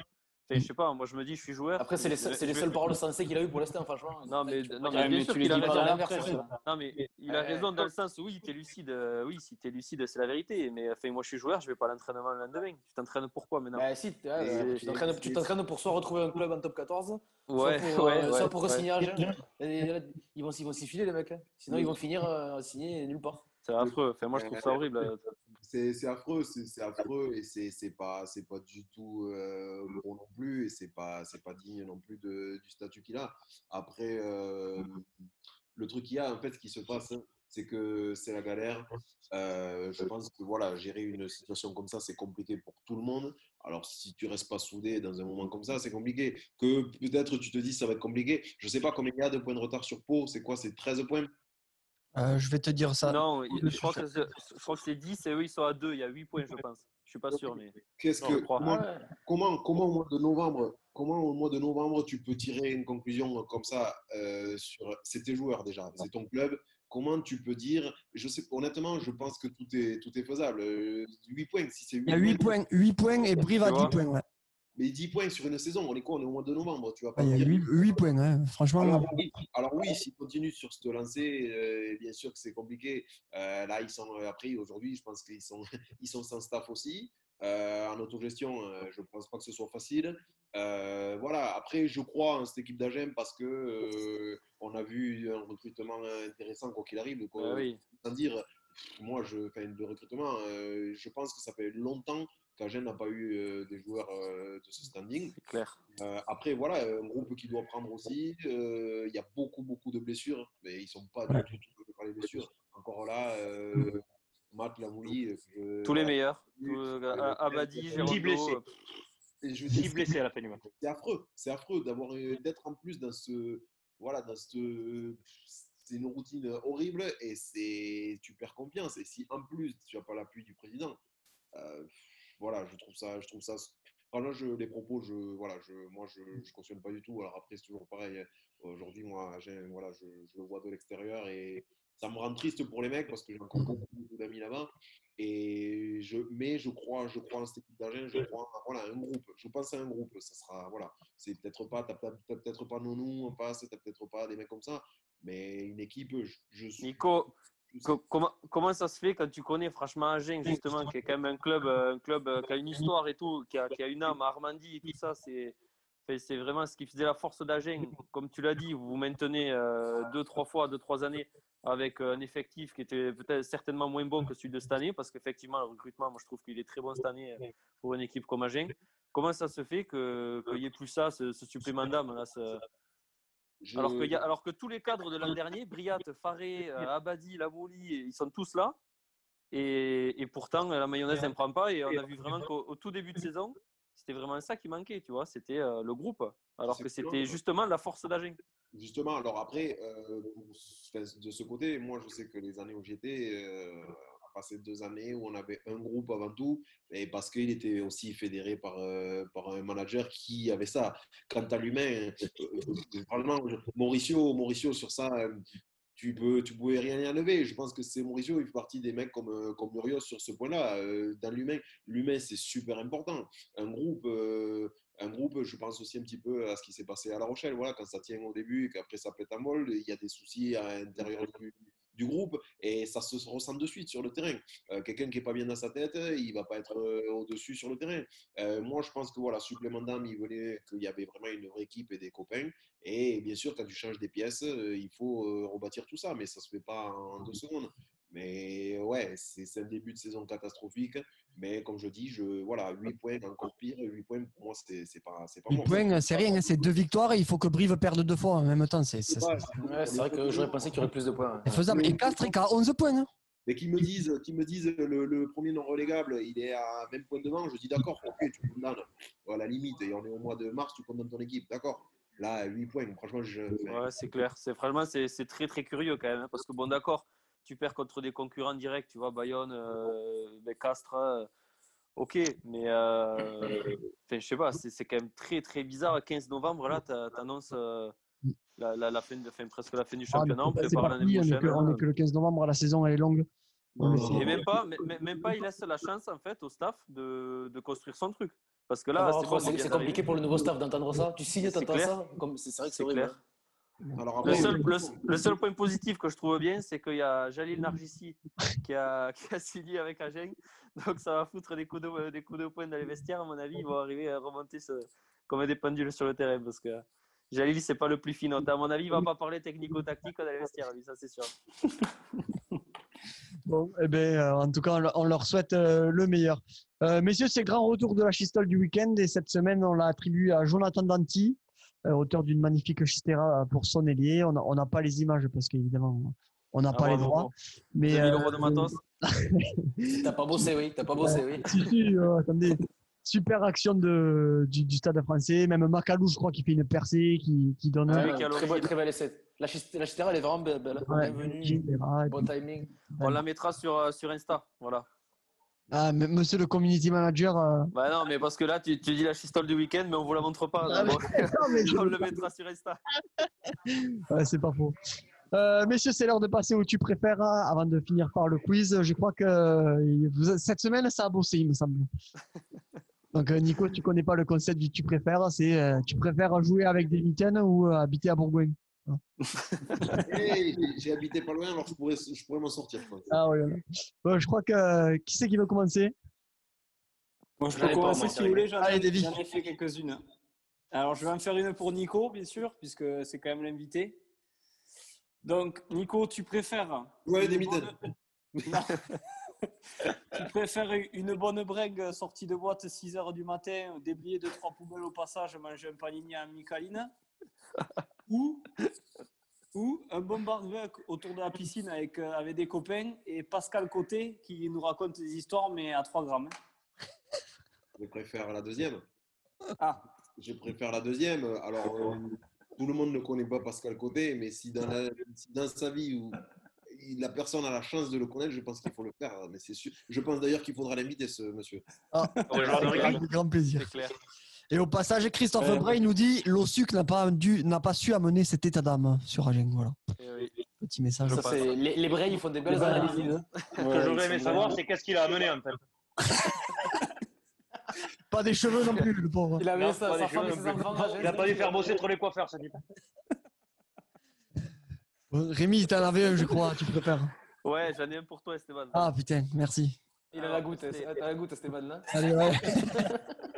Enfin, je sais pas, moi je me dis, je suis joueur. Après, c'est les, c'est les seules paroles sensées qu'il a eues pour l'instant, franchement. Non, mais, non, mais Ouais, bien mais sûr tu lui qu'il a dis pas raison. Non, mais il a Ouais. raison dans le sens où oui, tu es lucide. euh, oui, si tu es lucide, c'est la vérité. Mais enfin, moi, je suis joueur, je vais pas à l'entraînement le lendemain. Tu t'entraînes pourquoi maintenant? Bah, si, ouais, Et- tu t'entraînes- tu t'entraînes pour soit retrouver un club en top 14, Ouais, soit pour, ouais, euh, ouais, soit pour ouais. signer Agen. Et là, Ils vont, ils vont s'y filer, les mecs. hein. Sinon, ils vont finir euh, signés nulle part. C'est affreux. Enfin, moi, je trouve ça horrible. euh, C'est affreux, c'est c'est affreux et c'est pas, pas du tout euh, bon non plus et c'est pas, pas digne non plus de, du statut qu'il a. Après, euh, le truc qu'il y a, en fait, ce qui se passe, c'est que c'est la galère. Euh, je pense que voilà, gérer une situation comme ça, c'est compliqué pour tout le monde. Alors, si tu restes pas soudé dans un moment comme ça, c'est compliqué. Que peut-être tu te dis ça va être compliqué. Je sais pas combien il y a de points de retard sur Pau. C'est quoi C'est 13 points? Euh, je vais te dire ça. Non, je crois que c'est je crois que c'est 10 et eux, ils sont à 2. Il y a 8 points, je pense. Je suis pas sûr, mais. Qu'est-ce que comment, Ouais. comment, comment au mois de novembre, comment au mois de novembre tu peux tirer une conclusion comme ça euh, sur c'est tes joueurs déjà, c'est ton club. Comment tu peux dire, je sais honnêtement, je pense que tout est tout est faisable. Euh, 8 points, si c'est 8, Il y a 8 points, 8 points et Brive à Tu 10 vois? points. Ouais. Mais 10 points sur une saison, on est quoi? On est au mois de novembre, tu vas pas Ah, il y a me dire. 8, 8 points, hein. franchement. Alors oui, alors oui, s'ils continuent sur ce lancer, euh, bien sûr que c'est compliqué. Euh, là, ils sont après aujourd'hui, je pense qu'ils sont ils sont sans staff aussi. Euh, en autogestion, euh, je ne pense pas que ce soit facile. Euh, voilà. Après, je crois en cette équipe d'Agen parce que euh, on a vu un recrutement intéressant quoi qu'il arrive. Quoi. Ah oui. Sans dire, moi, je fais de recrutement. euh, je pense que ça fait longtemps qu'Agen n'a pas eu euh, des joueurs euh, de ce standing. C'est clair. Euh, après, voilà, un groupe qui doit prendre aussi. euh, Il y a beaucoup, beaucoup de blessures, mais ils ne sont pas Ouais. du tout touchés par les blessures. Encore là, euh, Matt Lamouli. je- Tous les meilleurs. Euh. Abadi, Géronto. blessés. Et je veux 10 dire, blessés à la fin du match. c'est affreux, c'est affreux d'avoir d'être en plus dans ce voilà dans ce c'est une routine horrible et c'est tu perds confiance et si en plus tu n'as pas l'appui du président euh, voilà je trouve ça je trouve ça enfin, là je les propos je voilà je moi je je cautionne pas du tout. Alors après c'est toujours pareil aujourd'hui moi voilà je, je le vois de l'extérieur et ça me rend triste pour les mecs parce que j'ai encore beaucoup, beaucoup d'amis là-bas. Et je mais je crois je crois en cette équipe je crois en, voilà un groupe. Je pense à un groupe. Ça sera voilà c'est peut-être pas t'as peut-être pas Nonou en face t'as peut-être pas des mecs comme ça mais une équipe je, je suis Nico, co- comment, comment ça se fait quand tu connais franchement Agen, justement, qui est quand même un club, euh, un club euh, qui a une histoire et tout, qui a, qui a une âme, Armandie et tout ça, c'est. C'est vraiment ce qui faisait la force d'Agen. Comme tu l'as dit, vous vous maintenez euh, deux, trois fois, deux, trois années avec un effectif qui était peut-être certainement moins bon que celui de cette année, parce qu'effectivement, le recrutement, moi, je trouve qu'il est très bon cette année pour une équipe comme Agen. Comment ça se fait que- qu'il n'y ait plus ça, ce, ce supplément d'âme là, ce- Je- alors, que y a- alors que tous les cadres de l'an dernier, Briat, Faré, euh, Abadi, Lamouli, ils sont tous là. Et, et pourtant, la mayonnaise n'en prend pas. Et on a vu vraiment qu'au au tout début de saison, c'était vraiment ça qui manquait, tu vois. C'était euh, le groupe. Alors que c'était justement la force d'Agen. Justement, alors après, euh, de ce côté, moi je sais que les années où j'étais, euh, passé deux années où on avait un groupe avant tout, et parce qu'il était aussi fédéré par, euh, par un manager qui avait ça. Quant à l'humain, euh, vraiment, je- Mauricio, Mauricio sur ça, euh, tu peux, tu pouvais rien y enlever. Je pense que c'est Mauricio, il fait partie des mecs comme, euh, comme Murios sur ce point-là. Euh, dans l'humain, l'humain c'est super important. Un groupe, euh, un groupe, je pense aussi un petit peu à ce qui s'est passé à La Rochelle. Voilà, quand ça tient au début et qu'après ça pète à molle, il y a des soucis à l'intérieur du, du groupe et ça se ressent de suite sur le terrain. Euh, Quelqu'un qui n'est pas bien dans sa tête, il va pas être euh, au-dessus sur le terrain. Euh, moi, je pense que voilà, supplément d'âme, il voulait qu'il y avait vraiment une vraie équipe et des copains. Et bien sûr, quand tu changes des pièces, il faut rebâtir tout ça, mais ça se fait pas en deux secondes. Mais ouais, c'est un début de saison catastrophique. Mais comme je dis, je, voilà, 8 points, encore pire. 8 points, pour moi, c'est c'est pas, c'est pas 8 bon. points, c'est rien, hein, c'est deux victoires et il faut que Brive perde deux fois en même temps. C'est c'est- Ouais, vrai que j'aurais pensé qu'il y aurait plus de points. c'est faisable. Et Castres est qu'à 11 points. hein. Mais qui me disent, qui me disent le, le premier non relégable, il est à 20 points devant, je dis d'accord, ok, tu condamnes. À la limite, et on est au mois de mars, tu condamnes ton équipe, d'accord. Là, 8 points, franchement, je. Ouais, c'est clair. C'est franchement, c'est c'est très très curieux quand même, hein, parce que bon, d'accord, tu perds contre des concurrents directs, tu vois, Bayonne, euh, ben, Castres, euh, ok, mais euh, je sais pas, c'est c'est quand même très très bizarre. 15 novembre, là, tu annonces la, la, la fin, de, enfin, presque la fin du Ah, championnat, on c'est prépare pas l'année on prochaine. que- on est que le 15 novembre, la saison elle est longue. On Et même pas, même- même pas, il laisse la chance en fait au staff de, de construire son truc. Parce que là, Alors, c'est on compliqué pour le nouveau staff d'entendre ça. Tu signes, t'entends ça? Comme- C'est c'est vrai que c'est C'est horrible. clair. hein. Alors Le seul, le, le seul point positif que je trouve bien, c'est qu'il y a Jalil Nargissi qui a, qui a signé avec Agen. Donc ça va foutre des coups, de, des coups de poing dans les vestiaires. À mon avis, ils vont arriver à remonter ce- comme des pendules sur le terrain. Parce que Jalil, c'est pas le plus finot. À mon avis, il va pas parler technico-tactique dans les vestiaires, lui, ça c'est sûr. Bon, eh ben, euh, en tout cas, on leur- souhaite euh, le meilleur. Euh, messieurs, c'est le grand retour de la chistole du week-end et cette semaine, on l'a attribué à Jonathan Danti, auteur d'une magnifique chistera pour son ailier. On n'a pas les images parce qu'évidemment, on n'a Ah, pas les droits. bravo. Mais 2000 euh, euros de matos. T'as pas bossé, oui. T'as pas bossé, oui. si, si, euh, attendez, super action de, du, du stade français. Même Macalou, je crois, qui fait une percée, qui, qui donne Ah un oui, qui a très, beau, très bel essai. La la chistera, elle est vraiment belle. belle. Ouais, Bon timing. On la mettra sur, euh, sur Insta. Voilà. Ah, mais monsieur le community manager. euh, Bah non, mais parce que là, tu, tu dis la chistole du week-end, mais on vous la montre pas. Ah, mais- non, mais je on le mettra sur Insta. Ouais, c'est pas faux. Euh, messieurs, c'est l'heure de passer au tu préfères hein, avant de finir par le quiz. Je crois que euh, cette semaine, ça a bossé, il me semble. Donc, euh, Nico, tu connais pas le concept du tu préfères. C'est euh, tu préfères jouer avec des mitaines ou euh, habiter à Bourgogne? hey, j'ai- habité pas loin, alors je pourrais, je pourrais m'en sortir. Ah oui. oui. Bon, je crois que qui c'est qui veut commencer? Moi, je peux commencer si vous voulez. J'en Allez, ai, Davy. j'en ai fait quelques-unes. Alors, je vais en faire une pour Nico, bien sûr, puisque c'est quand même l'invité. Donc, Nico, tu préfères. Ouais, une des bonne- tu préfères une bonne bringue sortie de boîte 6 h du matin, déblayer deux trois poubelles au passage, manger un panini à Micaline ou, ou un bon barbecue autour de la piscine avec, euh, avec des copains et Pascal Côté qui nous raconte des histoires, mais à 3 grammes. Je préfère la deuxième. Ah, Je préfère la deuxième. Alors, euh, tout le monde ne connaît pas Pascal Côté, mais si dans, la- si dans sa vie où la personne a la chance de le connaître, je pense qu'il faut le faire. Mais c'est sûr. Je pense d'ailleurs qu'il faudra l'inviter, ce monsieur. Ah, avec grand plaisir. C'est clair. Et au passage, Christophe Euh, Bray nous dit l'OSUC n'a pas, dû- n'a pas su amener cet état d'âme sur Agen. Voilà. Oui. Petit message. Ça, c'est- les, les Bray, ils font des belles analyses. hein. Ce que j'aurais aimé savoir, c'est qu'est-ce qu'il a amené en fait. Pas des cheveux non plus, le pauvre. Il avait Non, sa, pas sa les femme et cheveux ses non plus. enfants. Il a pas dû faire bosser trop les coiffeurs, ça dit. Rémi, t'en avais un, je crois, tu préfères. Ouais, j'en ai un pour toi, Esteban. Ah putain, merci. Il a la goutte, t'as la goutte, Stéphane, là. Allez, ouais.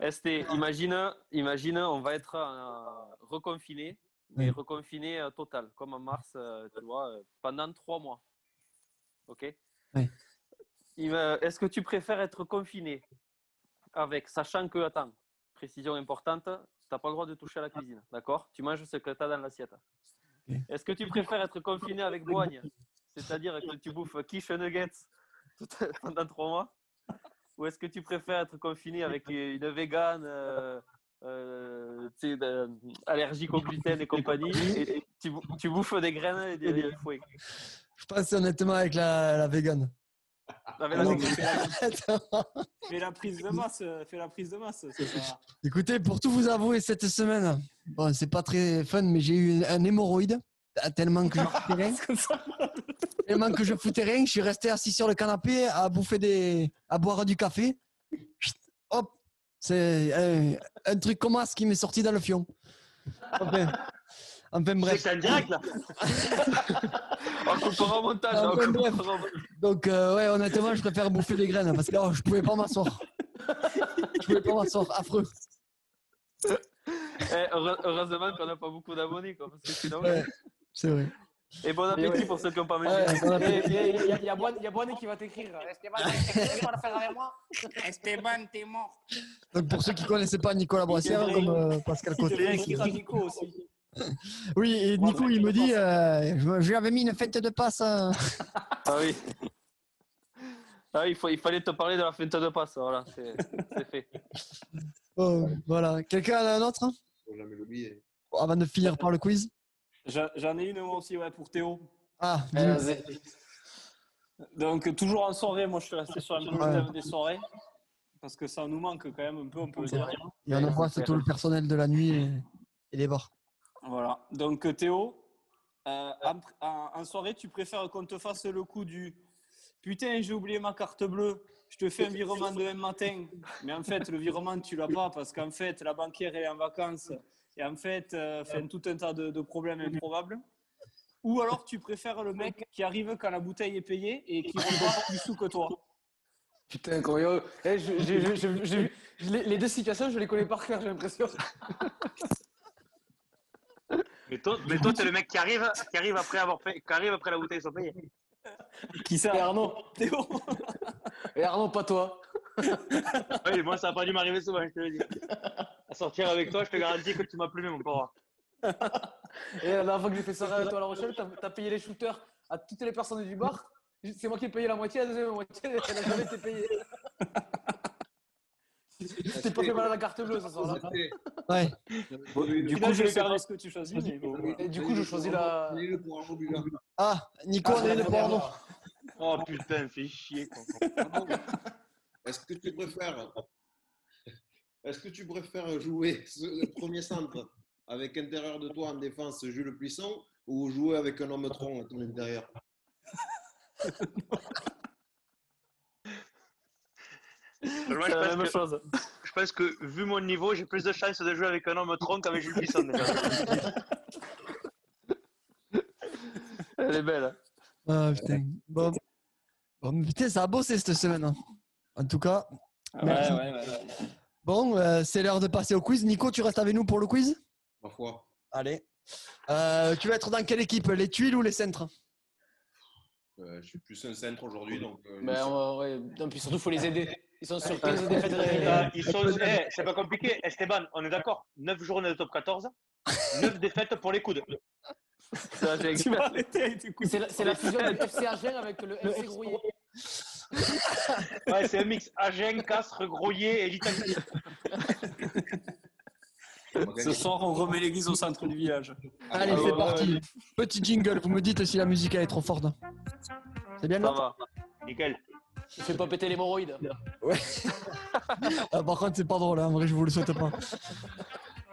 ST, imagine, imagine, on va être euh, reconfiné, mais reconfiné euh, total, comme en mars, euh, tu vois, pendant trois mois. Ok? Oui. Est-ce que tu préfères être confiné avec, sachant que, attends, précision importante, tu n'as pas le droit de toucher à la cuisine, d'accord? Tu manges ce que tu as dans l'assiette. Est-ce que tu préfères être confiné avec Boigne, c'est-à-dire que tu bouffes quiche nuggets pendant trois mois? Ou est-ce que tu préfères être confiné avec une végane euh, euh, tu sais, de- allergique au gluten et compagnie et tu, bou- tu bouffes des graines et des, des fouets Je passe honnêtement avec la, la végane. Fais la prise de masse, euh, fais la prise de masse. ça. Écoutez, pour tout vous avouer, cette semaine, bon, c'est pas très fun, mais j'ai eu un hémorroïde. ah, Tellement que je. Tellement que je foutais rien, je suis resté assis sur le canapé à bouffer des. à boire du café. Chut, Hop! C'est un, un truc comme ça qui m'est sorti dans le fion. Enfin, enfin bref. c'est direct là On coupera au montage. Bref. Donc, euh, ouais, honnêtement, je préfère bouffer des graines parce que là, je pouvais pas m'asseoir. Je pouvais pas m'asseoir, affreux. Eh, heure- heureusement qu'on n'a pas beaucoup d'abonnés, quoi, parce que sinon. Ouais, c'est vrai. Et bon appétit ouais. pour ceux qui n'ont pas mangé. Ouais, bon Il y a, y y Boine qui va t'écrire. Esteban, tu vas le faire avec moi Esteban, t'es mort. Donc, pour ceux qui connaissaient pas Nicolas a comme euh, Pascal Il Côté. Nico aussi. Oui, et Nico, il me dit euh, je, lui avais mis une fête de passe. euh. Ah oui. Ah, oui, il, faut, il fallait te parler de la feinte de passe, voilà, c'est fait. Oh, voilà. Quelqu'un a un autre hein? Avant de finir par le quiz J'en ai une moi aussi, ouais, pour Théo. Ah, Eh. Donc, toujours en soirée, moi je suis resté sur le Ouais. thème des soirées. Parce que ça nous manque quand même un peu, on peut le dire. il y en a pas, c'est tout le personnel de la nuit et, et les bars. Voilà. Donc, Théo, euh, en, en- en soirée, tu préfères qu'on te fasse le coup du Putain, j'ai oublié ma carte bleue, je te fais un virement demain matin. Mais en fait, le virement, tu l'as pas parce qu'en fait, la banquière est en vacances et en fait, euh, fait tout un tas de, de problèmes improbables. Ou alors, tu préfères le mec qui arrive quand la bouteille est payée et qui repart plus sous que toi. Putain, comment il eh, je- je les, les deux situations, je les connais par cœur, j'ai l'impression. Mais toi, mais toi, t'es le mec qui arrive, qui arrive après avoir payé- qui arrive après la bouteille soit payée. Qui ça Et Arnaud Théo Et Arnaud, pas toi. Oui, moi, ça n'a pas dû m'arriver souvent, je te le dis. Sortir avec toi, je te garantis que tu m'as plumé, mon pauvre. Et la dernière fois que j'ai fait soirée avec toi à La Rochelle, t'as as payé les shooters à toutes les personnes du bar. C'est moi qui ai payé la moitié, la deuxième moitié, elle n'a jamais été payée. T'es pas fait mal à la carte bleue ce soir-là. Ouais. Du coup, je vais faire ce que tu choisis. Mais bon. Et du coup, je choisis la. Ah, Nico, on est le pardon. Oh putain, fais chier. Est-ce que tu préfères Est-ce que tu préfères jouer ce- le premier centre avec intérieur de toi en défense Jules Puissant ou jouer avec un homme tronc à ton intérieur? Moi, C'est je, la pense même que, chose. je pense que, vu mon niveau, j'ai plus de chances de jouer avec un homme tronc qu'avec Jules déjà. Elle est belle. hein. Ah, putain. Bon. Bon, mais putain, ça a bossé cette semaine. hein. En tout cas, Ouais, Merci. ouais, ouais. Bon, euh, c'est l'heure de passer au quiz. Nico, tu restes avec nous pour le quiz? Ma foi. Allez. Euh, tu vas être dans quelle équipe? Les tuiles ou les centres? Euh, je suis plus un centre aujourd'hui, donc. euh, Mais je sais- on va- ouais. Non, puis surtout, faut les aider. Ils sont sur 15 défaites Euh, régulières. ils sont, eh, c'est pas compliqué. Esteban, on est d'accord 9 journées de top 14, 9 défaites pour les coudes. C'est la, c'est la fusion du FC Agen avec le FC Ouais, c'est un mix Agen, Castres, Groyer et l'Italie. Ce soir, on remet l'église au centre du village. Allez, Ah, c'est ouais, parti. Petit jingle, vous me dites si la musique elle est trop forte. C'est bien Ça là va. Nickel. Il fait pas péter l'hémorroïde. Ah, Par contre, c'est pas drôle, hein. en vrai, je vous le souhaite pas.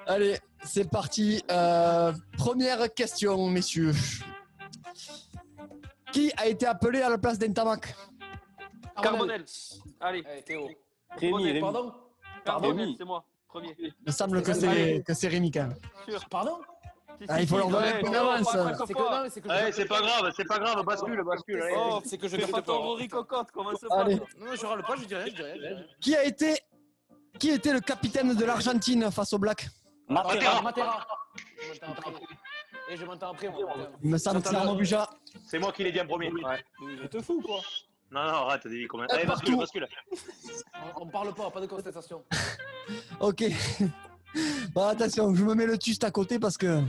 Allez, c'est parti. Euh, première question, messieurs. Qui a été appelé à la place d'Entamac? Carbonel. Allez. Allez, Théo. Rémi, Rémi. Pardon Carbonel, Rémi. c'est moi. Premier. Il me semble que c'est que c'est Rémi quand même. Pardon Ah, il faut leur donner une avance. C'est pas grave, c'est pas grave, bascule, bascule. Oh, c'est que je fais capte pas ton pas. Rory Cocotte, commence pas. Non, je râle pas, je dis rien, je dis rien. Qui a été Qui était le capitaine de l'Argentine face aux Blacks Matera. Matera. Je m'entends après. Et je m'entends après. Il me semble que c'est Arnaud Buja. C'est moi qui l'ai dit en premier. Ouais. Je te fous, quoi. Non, non, arrête, David, comment Ah, Allez, bascule, partout. bascule. On, on parle pas, pas de contestation. Ok. Bon, attention, je me mets le tuste à côté parce que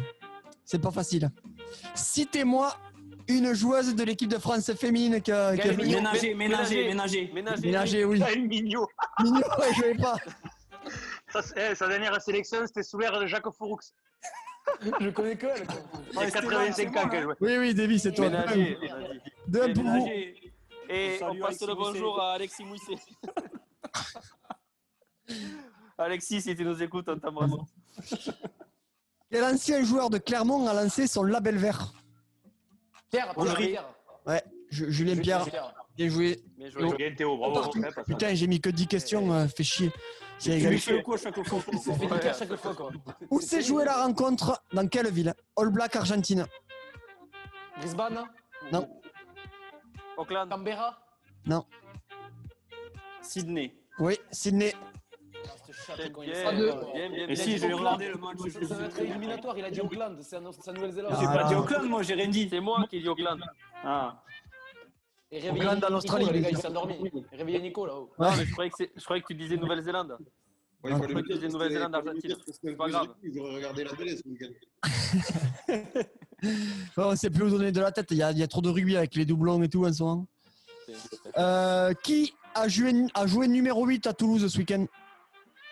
c'est pas facile. Citez-moi une joueuse de l'équipe de France féminine qui a. qui. Ménager, ménager, ménager. Ménager. Ménager, oui. Mignot. Mignon, ouais, je vais pas. Ça, eh, sa dernière sélection, c'était sous l'ère de Jacques Fouroux. Je connais que elle. quoi. Il y a 85 ans qu'elle jouait. Oui, oui, Davy, c'est toi. Ménager. Deux un pour vous. Et on passe Alexis le Mousset. bonjour à Alexis Mousset. Alexis, si tu nous écoutes, on t'embrasse. Quel ancien joueur de Clermont a lancé son label vert Pierre, Pierre. Pierre. Ouais, Ju- Julien Pierre, bien joué. Bien joué. Théo, bravo. Ouais. Putain, j'ai mis que 10 questions, euh, fait chier. J'ai Tu lui égalité. fais le coup à chaque fois. Niquer à chaque fois, quoi. Où s'est jouée la rencontre? Dans quelle ville? All Black Argentine. Brisbane Non. Auckland. Canberra Non. Sydney. Oui, Sydney. Bien, Et si, je vais regarder le match. Ça va être éliminatoire, il a dit Auckland, c'est en Nouvelle-Zélande. J'ai pas dit Auckland, moi, j'ai rien dit. C'est moi qui dis Auckland. Ah. Et réveillez Auckland, Nico, en Australie, là, les gars, dit. il s'est endormi. Réveillez Nico là-haut. Ah, mais je, croyais que je croyais que tu disais Nouvelle-Zélande. Ouais, il fallait que c'est parce Nouvelle-Zélande, Argentine. C'est pas grave. Ils auraient regardé la télé ce week-end. On ne sait plus où donner de la tête. Il y, a, il y a trop de rugby avec les doublons et tout en ce moment. Euh, qui a joué, a joué numéro 8 à Toulouse ce week-end?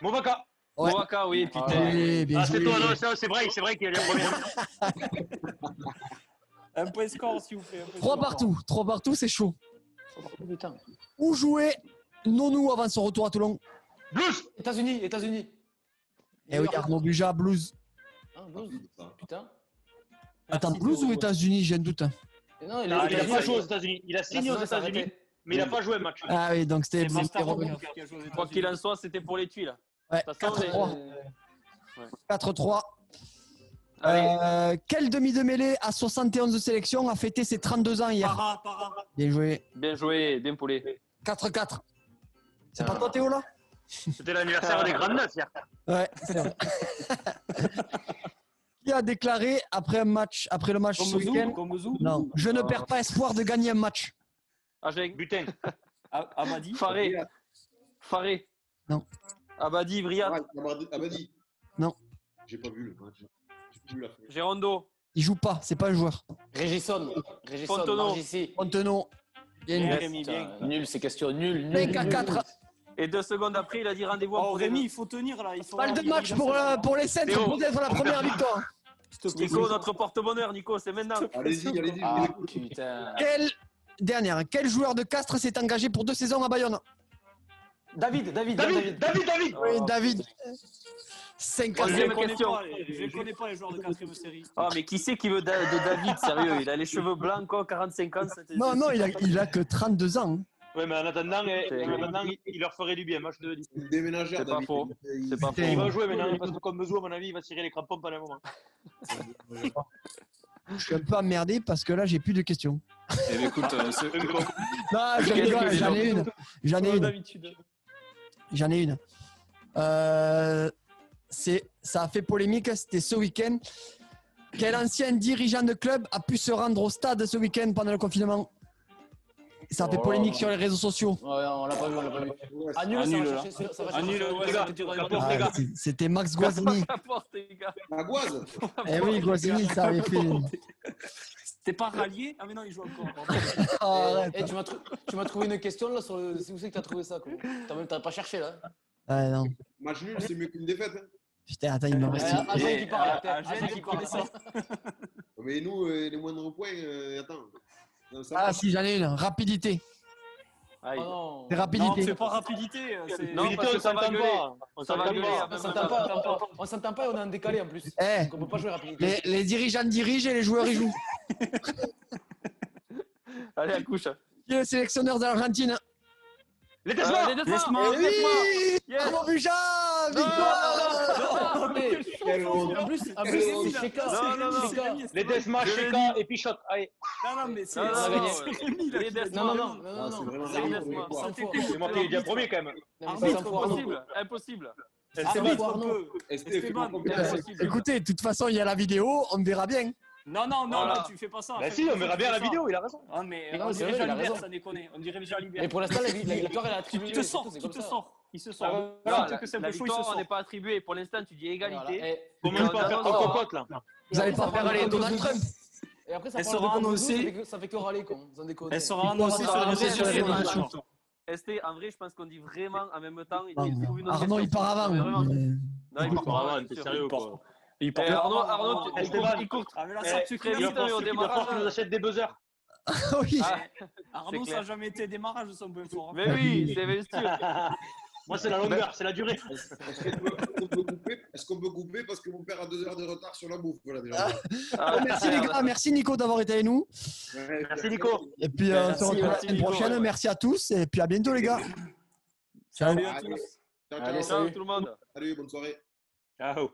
Movaca. Ouais. Oui, putain. Oui, bien Ah, c'est joué. toi, non, c'est vrai, c'est vrai qu'il est en premier. Un point score, s'il vous plaît. Trois partout. Trois partout, c'est chaud. Putain. Où jouait Nonou avant son retour à Toulon? Blues. États-Unis, États-Unis. Eh oui, Arnaud Buja, Blues. Ah, Blues. Putain. Attends, Théo. ou États-Unis J'ai un doute. Et Non, il a, il a il pas joué aux États-Unis. Il a signé aux États-Unis, mais il a pas joué un match. Ah oui, donc c'était Robin. Quoi qu'il en soit, c'était pour les tuiles. Ouais, De toute façon, 4-3. les- 4-3. Allez, Euh, quel demi de mêlée à 71 sélections a fêté ses 32 ans hier? Para, para. Bien joué. bien joué, bien poulé. 4-4. C'est pas toi Théo là? C'était l'anniversaire des grandes neufs hier. Ouais, c'est vrai. Qui a déclaré après un match, après le match ce week-end. Non, je ne perds pas espoir de gagner un match. Agen, Butin. Ah, Amadi. Faré, Faré. Non. Abadi, Ah, Amadi- Amadi. Non. J'ai pas vu le match. J'ai plus vu la fin. Gérondo, Il joue pas, c'est pas un joueur. Régisson. Régisson, Fontenot. Fontenot. Nul ces questions, nul, nul. 5 à nul. 4. Et deux secondes après, il a dit rendez-vous en Oh, Rémi. Rémi, il faut tenir là. Il faut Balle de match pour, euh, pour les Saints, Théo. peut-être la première victoire. Nico, notre porte-bonheur, Nico, c'est maintenant. Allez-y, allez-y. Ah, putain. Quel, dernière, quel joueur de Castres s'est engagé pour deux saisons à Bayonne? David, David, David, David, David. Oui, David. 5 à Je Troisième ne connais question. pas les- je ne connais pas les joueurs de quatrième série. Ah, mais qui c'est qui veut de David, sérieux? Il a les cheveux blancs, quoi, 45 ans. Non, non, il a, il a que 32 ans. Ouais, mais en attendant, eh, en attendant, il- il leur ferait du bien, moi je te le dis. C'est le déménageur, C'est pas David. faux. Il- C'est pas il- faux. Il va jouer maintenant, parce que comme Bezou, à mon avis, il va tirer les crampons pendant un moment. Je suis un peu emmerdé parce que là, j'ai plus de questions. Eh bien, écoute, euh, c'est- Non, je rigole, j'en ai une. J'en ai Comme une. d'habitude. J'en ai une. Euh, c'est, ça a fait polémique, c'était ce week-end. Quel ancien dirigeant de club a pu se rendre au stade ce week-end pendant le confinement? Ça a fait polémique sur les réseaux sociaux. Ouais, on l'a pas vu, on l'a pas vu. Annule, ça Annule, va là. chercher, ça va Annule, ouais, Ah, c'était Max Guazzini. La Goise Eh oui, Guazzini, ça avait fait. T'es pas rallié? Ah, mais non, il joue encore. arrête. Eh, tu m'as trouvé une question là sur le. C'est où c'est que t'as trouvé ça quoi? T'as même t'as pas cherché là Ouais, non. Match nul, c'est mieux qu'une défaite. hein. Putain, attends, il me Euh, reste. Agent Eh, qui parle. Agent qui parle. ça. Mais nous, euh, les moindres points, euh, attends. Non, ça Ah, si, j'en ai une. Rapidité. Aïe. Oh non. C'est Non, rapidité. c'est pas rapidité. c'est- Non, Milito, parce que on ça va s'entend gueuler. pas. On Ça va s'entend gueuler, pas. en On s'entend pas, on s'entend pas et on est en décalé en plus. Eh, Donc on peut pas jouer rapidité. les, les dirigeants dirigent et les joueurs y jouent. Allez, à couche. Qui est le sélectionneur de l'Argentine Les Euh, Tesla les deux Laisse-moi. fois. Eh Yes. Buja Victoire honte. En plus, en Quelle plus, honte. c'est Sheka. Non, non, non. Sheka. Les l'ai Sheka et. Allez, Non, non, mais c'est Non, non, non. Rémi. Non, non, non, non, c'est non. vraiment C'est Rémi, moi qui dit premier quand même. Non, tu. Impossible, impossible. Écoutez, de toute façon, il y a la vidéo, on verra bien. Non, non, non, Voilà. là, tu fais pas ça. Bah si, on verra tu bien la ça. vidéo, il a raison. Ah, mais Mais non, on c'est dirait a Jalibert, ça déconne. On dirait Jalibert. Mais pour l'instant, la, vi- la victoire, elle attribuée. Il te il comme te ça. Sort. Il se Ah, voilà. Voilà, Tant que c'est un la peu chaud, il se sort. n'est pas attribuée. Pour l'instant, tu dis égalité. Voilà. Et- Comment pas faire ton cocotte là Vous allez pas faire aller Donald Trump. Et après, ça Elle sera annoncée. ça fait que- Ça fait que râler, con. Elle sera annoncée sur les réseaux sociaux. Esté, en vrai, je pense qu'on dit vraiment en même temps. Il, trouve une autre Arnaud, il part avant. Non, il part avant. t'es sérieux Il part. quoi. Il Eh, part. Arnaud, Arnaud, tu- il court, il court. Ah, mais là, ça, tu très crées vite, au démarrage, qu'il nous achète des buzzers. oui. Ah, Arnaud, ça n'a jamais été démarrage de son point fort. hein. Mais oui, c'est bien sûr. Moi, c'est la longueur, c'est la durée. Est-ce qu'on peut- couper Est-ce qu'on peut couper parce que mon père a deux heures de retard sur la bouffe voilà, déjà. Ah, Merci les gars, merci Nico d'avoir été avec nous. Ouais, Merci Nico. Et puis euh, on se retrouve la semaine Nico, prochaine. ouais. Merci à tous et puis à bientôt les gars. Salut à tous. ciao, Allez, ciao. Ciao tout le monde. Salut, bonne soirée. Ciao.